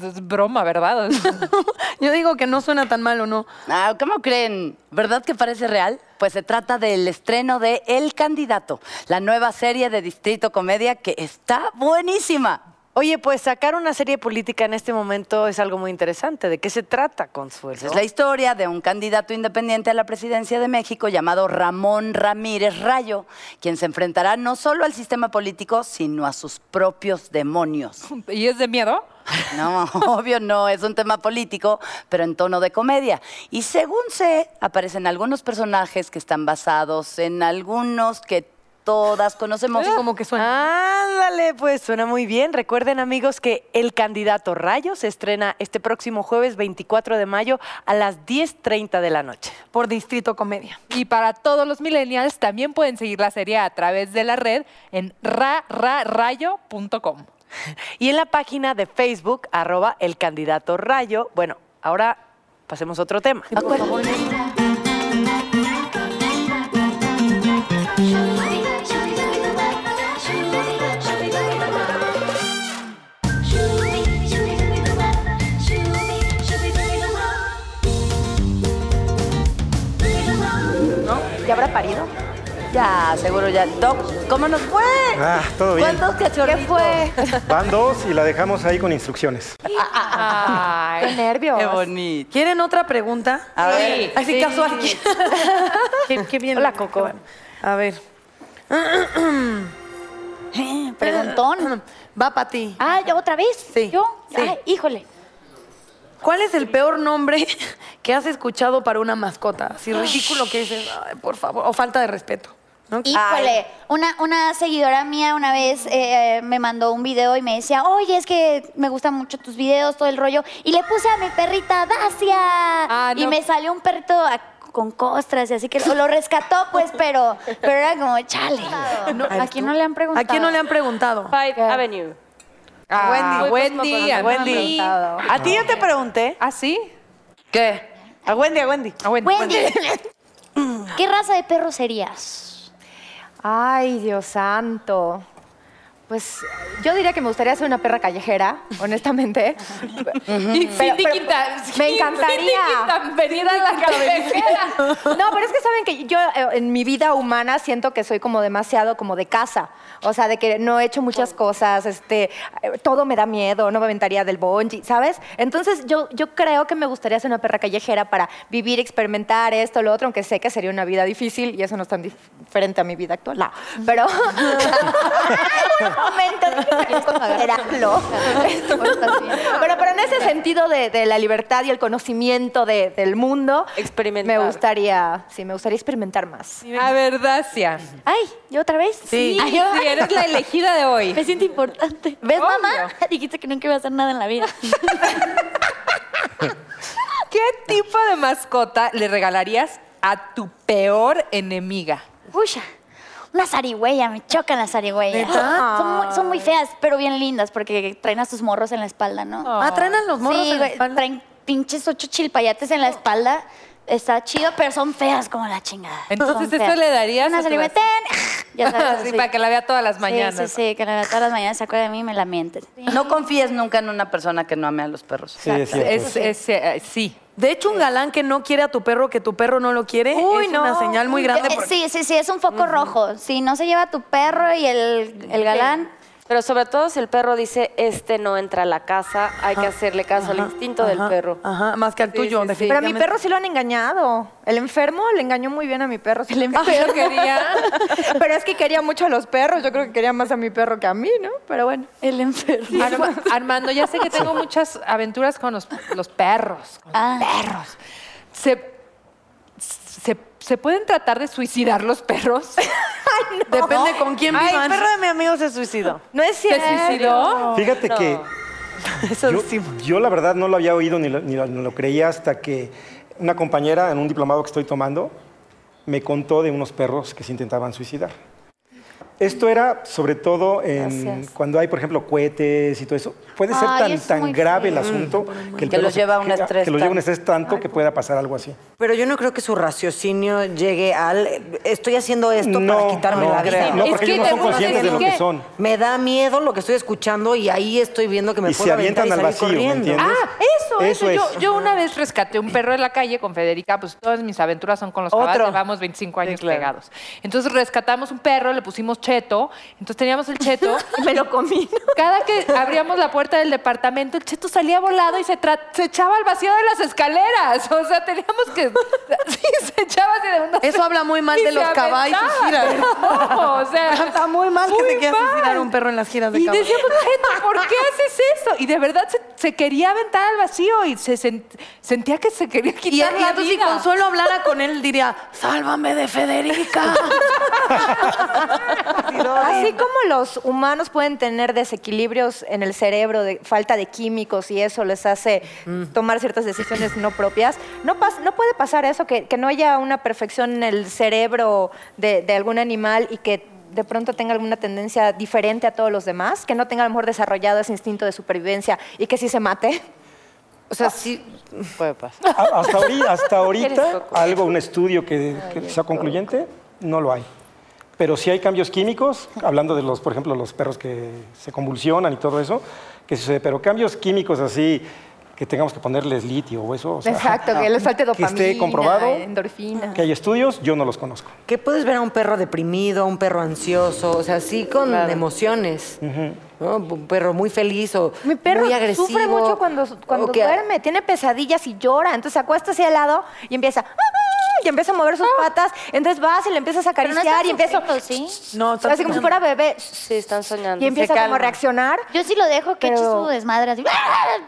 Es broma, ¿verdad? *laughs* Yo digo que no suena tan mal o no. Ah, ¿Cómo creen? ¿Verdad que parece real? Pues se trata del estreno de El Candidato, la nueva serie de Distrito Comedia que está buenísima. Oye, pues sacar una serie política en este momento es algo muy interesante. ¿De qué se trata, Consuelo? Esa es la historia de un candidato independiente a la presidencia de México llamado Ramón Ramírez Rayo, quien se enfrentará no solo al sistema político, sino a sus propios demonios. ¿Y es de miedo? *laughs* No, obvio no, es un tema político, pero en tono de comedia. Y según sé, aparecen algunos personajes que están basados en algunos que todas conocemos. Así como que suena. Ándale, pues suena muy bien. Recuerden, amigos, que El Candidato Rayo se estrena este próximo jueves 24 de mayo a las 10.30 de la noche. Por Distrito Comedia. Y para todos los millennials también pueden seguir la serie a través de la red en rararayo.com. Y en la página de Facebook, arroba El Candidato Rayo. Bueno, ahora pasemos a otro tema. ¿Ya seguro ya. Doc, ¿cómo nos fue? Ah, todo bien. ¿Cuántos cachorritos? ¿Qué fue? *laughs* Van dos y la dejamos ahí con instrucciones. Qué nervios. Qué bonito. ¿Quieren otra pregunta? A ver. Así casual. *laughs* qué, qué bien. Hola, Coco. A ver. *clears throat* Eh, Preguntón. *clears throat* Va para ti. Ah, ¿ya otra vez? Sí, ¿Yo? sí. Ay, híjole. ¿Cuál es el peor nombre *laughs* que has escuchado para una mascota? Así ridículo que dices, "Ay, por favor, o falta de respeto. Híjole, una, una seguidora mía una vez eh, me mandó un video y me decía, oye, es que me gustan mucho tus videos, todo el rollo. Y le puse a mi perrita Dacia. Ah, Y me salió un perrito a- con costras y así que lo rescató, pues, *laughs* pero, pero era como, chale. No, ¿A quién no le han preguntado? ¿A quién no le han preguntado? Five Avenue. Ah, Wendy, a Wendy. mí. A ti ya te pregunté. ¿Ah, sí? ¿Qué? A Wendy, a Wendy. A Wendy. Wendy, *laughs* ¿qué raza de perro serías? Ay, Dios santo. Pues yo diría que me gustaría ser una perra callejera, *laughs* honestamente. Y Cindy Quinta- me encantaría. Quintanilla a la cabecera. No, pero es que saben que yo eh, en mi vida humana siento que soy como demasiado como de casa. O sea, de que no he hecho muchas cosas, este, eh, todo me da miedo, no me aventaría del bungee, ¿sabes? Entonces yo, yo creo que me gustaría ser una perra callejera para vivir, experimentar esto, lo otro, aunque sé que sería una vida difícil y eso no es tan dif- diferente a mi vida actual. No, pero... *laughs* momento, dije que considerarlo. Pero, pero en ese sentido de, de la libertad y el conocimiento de- del mundo, Experimentar. me gustaría, sí, me gustaría experimentar más. A ver, Dacia. Ay, ¿yo otra vez? Sí, Ay, yo- sí, eres la *laughs* elegida de hoy. Me siento importante. ¿Ves, Obvio. mamá? *laughs* Dijiste que nunca iba a hacer nada en la vida. *laughs* ¿Qué tipo de mascota le regalarías a tu peor enemiga? Uy, una zarigüeya, me chocan las zarigüeyas. Son muy, son muy feas, pero bien lindas, porque traen a sus morros en la espalda, ¿no? Ah, traen a los morros Sí, en la espalda. traen pinches ocho chilpayates en la espalda. Está chido, pero son feas como la chingada. Entonces, Son ¿eso feas. le darías Una a tu zarigüeya, vecina? ten. Ya *laughs* sabes, Sí, así. para que la vea todas las mañanas. Sí, sí, sí, que la vea todas las mañanas se acuerda de mí y me la miente. No confíes nunca en una persona que no ame a los perros. Sí, es cierto. Es, es, eh, sí. De hecho, un galán que no quiere a tu perro, que tu perro no lo quiere, Uy, es no. una señal muy grande. Eh, porque- Sí, sí, sí, es un foco rojo. Si no se lleva tu perro y el, el galán, Pero sobre todo si el perro dice, este no entra a la casa, hay que hacerle caso al instinto del perro. Ajá, más que al tuyo, Pero a mi perro sí lo han engañado. El enfermo le engañó muy bien a mi perro. el enfermo. quería. *laughs* Pero es que quería mucho a los perros. Yo creo que quería más a mi perro que a mí, ¿no? Pero bueno. El enfermo. Arma- Armando, ya sé que tengo muchas aventuras con los, los perros. Con Ah. los perros. ¿Se, se, se pueden tratar de suicidar los perros? *laughs* Depende con quién Ay, el perro de mi amigo se suicidó. No es ¿Se cierto. suicidó? Fíjate que *laughs* yo, yo la verdad no lo había oído ni lo, ni lo- ni lo creía hasta que una compañera en un diplomado que estoy tomando me contó de unos perros que se intentaban suicidar. Esto era sobre todo en, Gracias. cuando hay, por ejemplo, cohetes y todo eso. Puede ser Ay, tan, es tan muy grave el asunto que el Que los se- lleva a un que- estrés Que lo lleva a un tanto. estrés tanto que pueda pasar algo así. Pero yo no creo que su raciocinio llegue al estoy haciendo esto para quitarme no, la vida. no, Es porque que ellos no son conscientes de lo que son. Me da miedo lo que estoy escuchando y ahí estoy viendo que me Y puedo se avientan y al vacío, ¿me entiendes? Ah, eso, eso. Es. yo una vez rescaté un perro de la calle con Federica, pues todas mis aventuras son con los caballos, llevamos 25 años claro. pegados. Entonces rescatamos un perro, le pusimos cheto, entonces teníamos el cheto. *laughs* Me lo comí. Cada que abríamos la puerta del departamento, el cheto salía volado y se, se echaba al vacío de las escaleras. O sea, teníamos que... *laughs* Sí, se echaba así de una... Eso habla muy mal y de los caballos. Gira. *laughs* No, o sea... Está muy mal que muy se quiera suicidar un perro en las giras de Y caballo. decíamos, Cheto, ¿por qué haces eso? Y de verdad se, se quería aventar al vacío y se sent- sentía que se quería Y, quitar y la entonces si. Consuelo hablara con él, diría, sálvame de Federica. Así como los humanos pueden tener desequilibrios en el cerebro, de falta de químicos y eso les hace tomar ciertas decisiones no propias, no, pas- no puede pasar eso, que, que no haya una perfección en el cerebro de, de algún animal y que de pronto tenga alguna tendencia diferente a todos los demás, que no tenga a lo mejor desarrollado ese instinto de supervivencia y que sí se mate. O sea, sí puede pasar. Hasta *laughs* ahorita, hasta ahorita algo, un estudio que, que sea concluyente, no lo hay. Pero sí hay cambios químicos, hablando de los, por ejemplo, los perros que se convulsionan y todo eso, que sucede. Pero cambios químicos así, que que tengamos que ponerles litio o eso. o sea, Exacto, que les falte *laughs* Que dopamina, esté comprobado endorfina. que hay estudios, yo no los conozco. Que puedes ver a un perro deprimido, a un perro ansioso, o sea, sí con emociones. ¿no? Un perro muy feliz o Mi perro muy agresivo. sufre mucho cuando, cuando que- duerme, tiene pesadillas y llora. Entonces se acuesta hacia al lado y empieza. "Ah, ah", Y empieza a mover sus patas. Entonces vas y le empiezas a acariciar están y empieza. ¿sí? No, está Así como si fuera bebé. Sí, están soñando. Y empieza como a reaccionar. Yo sí lo dejo que eche Pero- su desmadre así.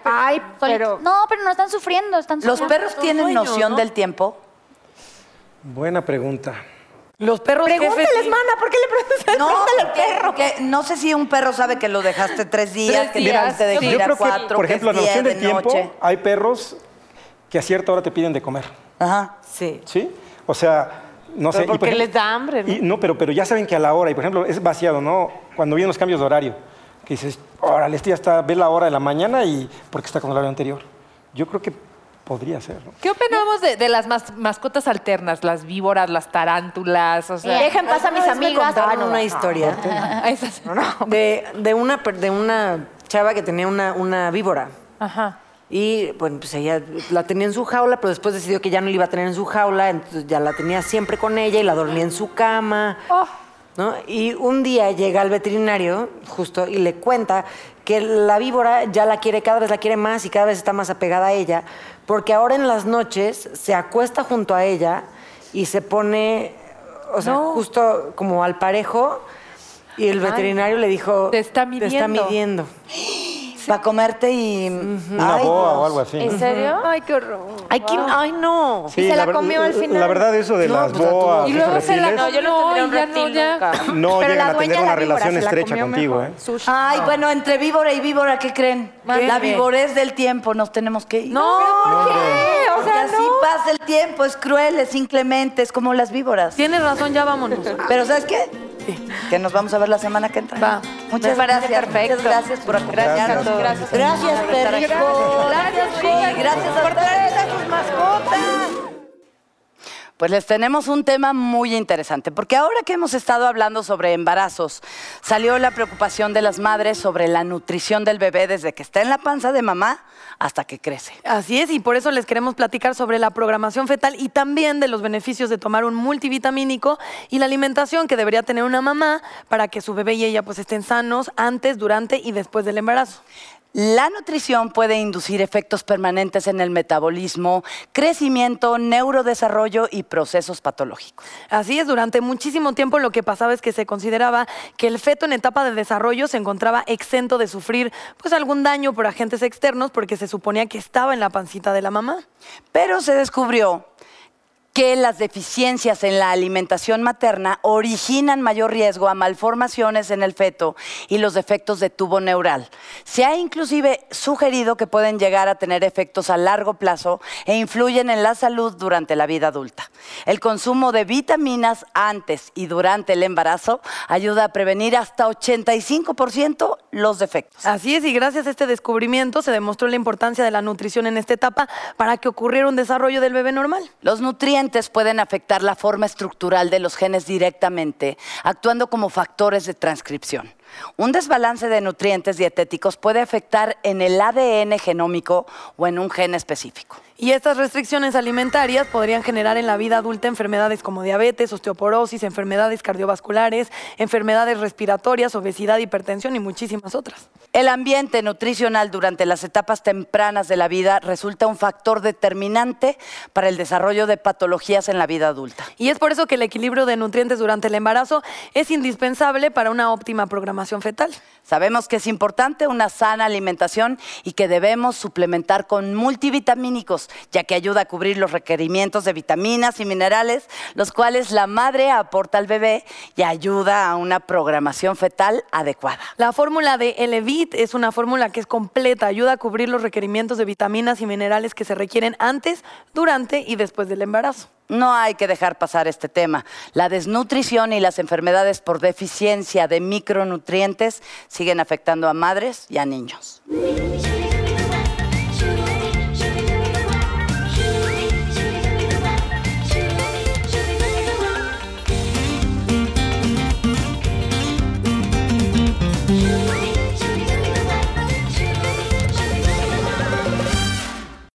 Ay, Solito. pero. No, pero no están sufriendo, están ¿Los soñando. perros tienen noción del tiempo? Buena pregunta. Los perros Pregúntales, jefes, sí. mana, ¿por qué le preguntas? No, Pregúntale al perro. porque no sé si un perro sabe que lo dejaste tres días, Tres que días, dejaste de sí. ir Yo a creo que, cuatro, por que ejemplo, es la noción de del tiempo, noche. hay perros que a cierta hora te piden de comer. Ajá. Sí. ¿Sí? O sea, no sé. Pero y por porque ejemplo- les da hambre, ¿no? y- no, pero, pero ya saben que a la hora, y por ejemplo, es vaciado, ¿no? Cuando vienen los cambios de horario, que dices, órale, este ya está, ve la hora de la mañana y porque está con el horario anterior. Yo creo que podría ser, ¿no? ¿Qué opinamos de, de las mas- mascotas alternas? Las víboras, las tarántulas, o sea... Dejen pasar a mis vez me amigas. contaron Ah, no, una no. historia *laughs* Esas- de, de una, de una chava que tenía una, una víbora. Ajá. Y bueno, pues ella la tenía en su jaula, pero después decidió que ya no la iba a tener en su jaula, entonces ya la tenía siempre con ella y la dormía en su cama. ¿no? Y un día llega al veterinario, justo, y le cuenta que la víbora ya la quiere, cada vez la quiere más y cada vez está más apegada a ella, porque ahora en las noches se acuesta junto a ella y se pone, o sea, justo como al parejo, y el veterinario le dijo, Te está Te está midiendo". Para comerte y... Una Ay, boa Dios. o algo así. ¿En serio? Ay, qué horror. Ay, ¿qué- ay, no. Sí, se la ver- comió al final. La verdad, eso de No, las pues boas, Y esos luego se la reptiles, No, yo no tendría un No, ya reptil no, ya. nunca. no Pero llegan la a dueña tener de una víbora relación se la estrecha comió contigo, mejor. ¿eh? Sushi. Ay, bueno, entre víbora y víbora, ¿qué creen? La víborez del tiempo, nos tenemos que ir. No, ¿Por qué? O Porque sea, así no. pasa el tiempo, es cruel, es inclemente, es como las víboras. tienes razón, ya vámonos. Pero ¿sabes qué? *laughs* Que nos vamos a ver la semana que entra. Va. Muchas Me gracias. parece perfecto. Muchas gracias por acompañarnos. Gracias. Gracias, gracias perrico. Gracias, gracias a ustedes, a sus mascotas. Pues les tenemos un tema muy interesante, porque ahora que hemos estado hablando sobre embarazos, salió la preocupación de las madres sobre la nutrición del bebé desde que está en la panza de mamá hasta que crece. Así es, y por eso les queremos platicar sobre la programación fetal y también de los beneficios de tomar un multivitamínico y la alimentación que debería tener una mamá para que su bebé y ella pues estén sanos antes, durante y después del embarazo. La nutrición puede inducir efectos permanentes en el metabolismo, crecimiento, neurodesarrollo y procesos patológicos. Así es, durante muchísimo tiempo lo que pasaba es que se consideraba que el feto en etapa de desarrollo se encontraba exento de sufrir pues algún daño por agentes externos porque se suponía que estaba en la pancita de la mamá. Pero se descubrió que las deficiencias en la alimentación materna originan mayor riesgo a malformaciones en el feto y los defectos de tubo neural. Se ha inclusive sugerido que pueden llegar a tener efectos a largo plazo e influyen en la salud durante la vida adulta. El consumo de vitaminas antes y durante el embarazo ayuda a prevenir hasta 85% los defectos. Así es, y gracias a este descubrimiento se demostró la importancia de la nutrición en esta etapa para que ocurriera un desarrollo del bebé normal. Los nutrientes pueden afectar la forma estructural de los genes directamente, actuando como factores de transcripción. Un desbalance de nutrientes dietéticos puede afectar en el ADN genómico o en un gen específico. Y estas restricciones alimentarias podrían generar en la vida adulta enfermedades como diabetes, osteoporosis, enfermedades cardiovasculares, enfermedades respiratorias, obesidad, hipertensión y muchísimas otras. El ambiente nutricional durante las etapas tempranas de la vida resulta un factor determinante para el desarrollo de patologías en la vida adulta. Y es por eso que el equilibrio de nutrientes durante el embarazo es indispensable para una óptima programación fetal. Sabemos que es importante una sana alimentación y que debemos suplementar con multivitamínicos, ya que ayuda a cubrir los requerimientos de vitaminas y minerales, los cuales la madre aporta al bebé y ayuda a una programación fetal adecuada. La fórmula de Elevit es una fórmula que es completa, ayuda a cubrir los requerimientos de vitaminas y minerales que se requieren antes, durante y después del embarazo. No hay que dejar pasar este tema. La desnutrición y las enfermedades por deficiencia de micronutrientes siguen afectando a madres y a niños.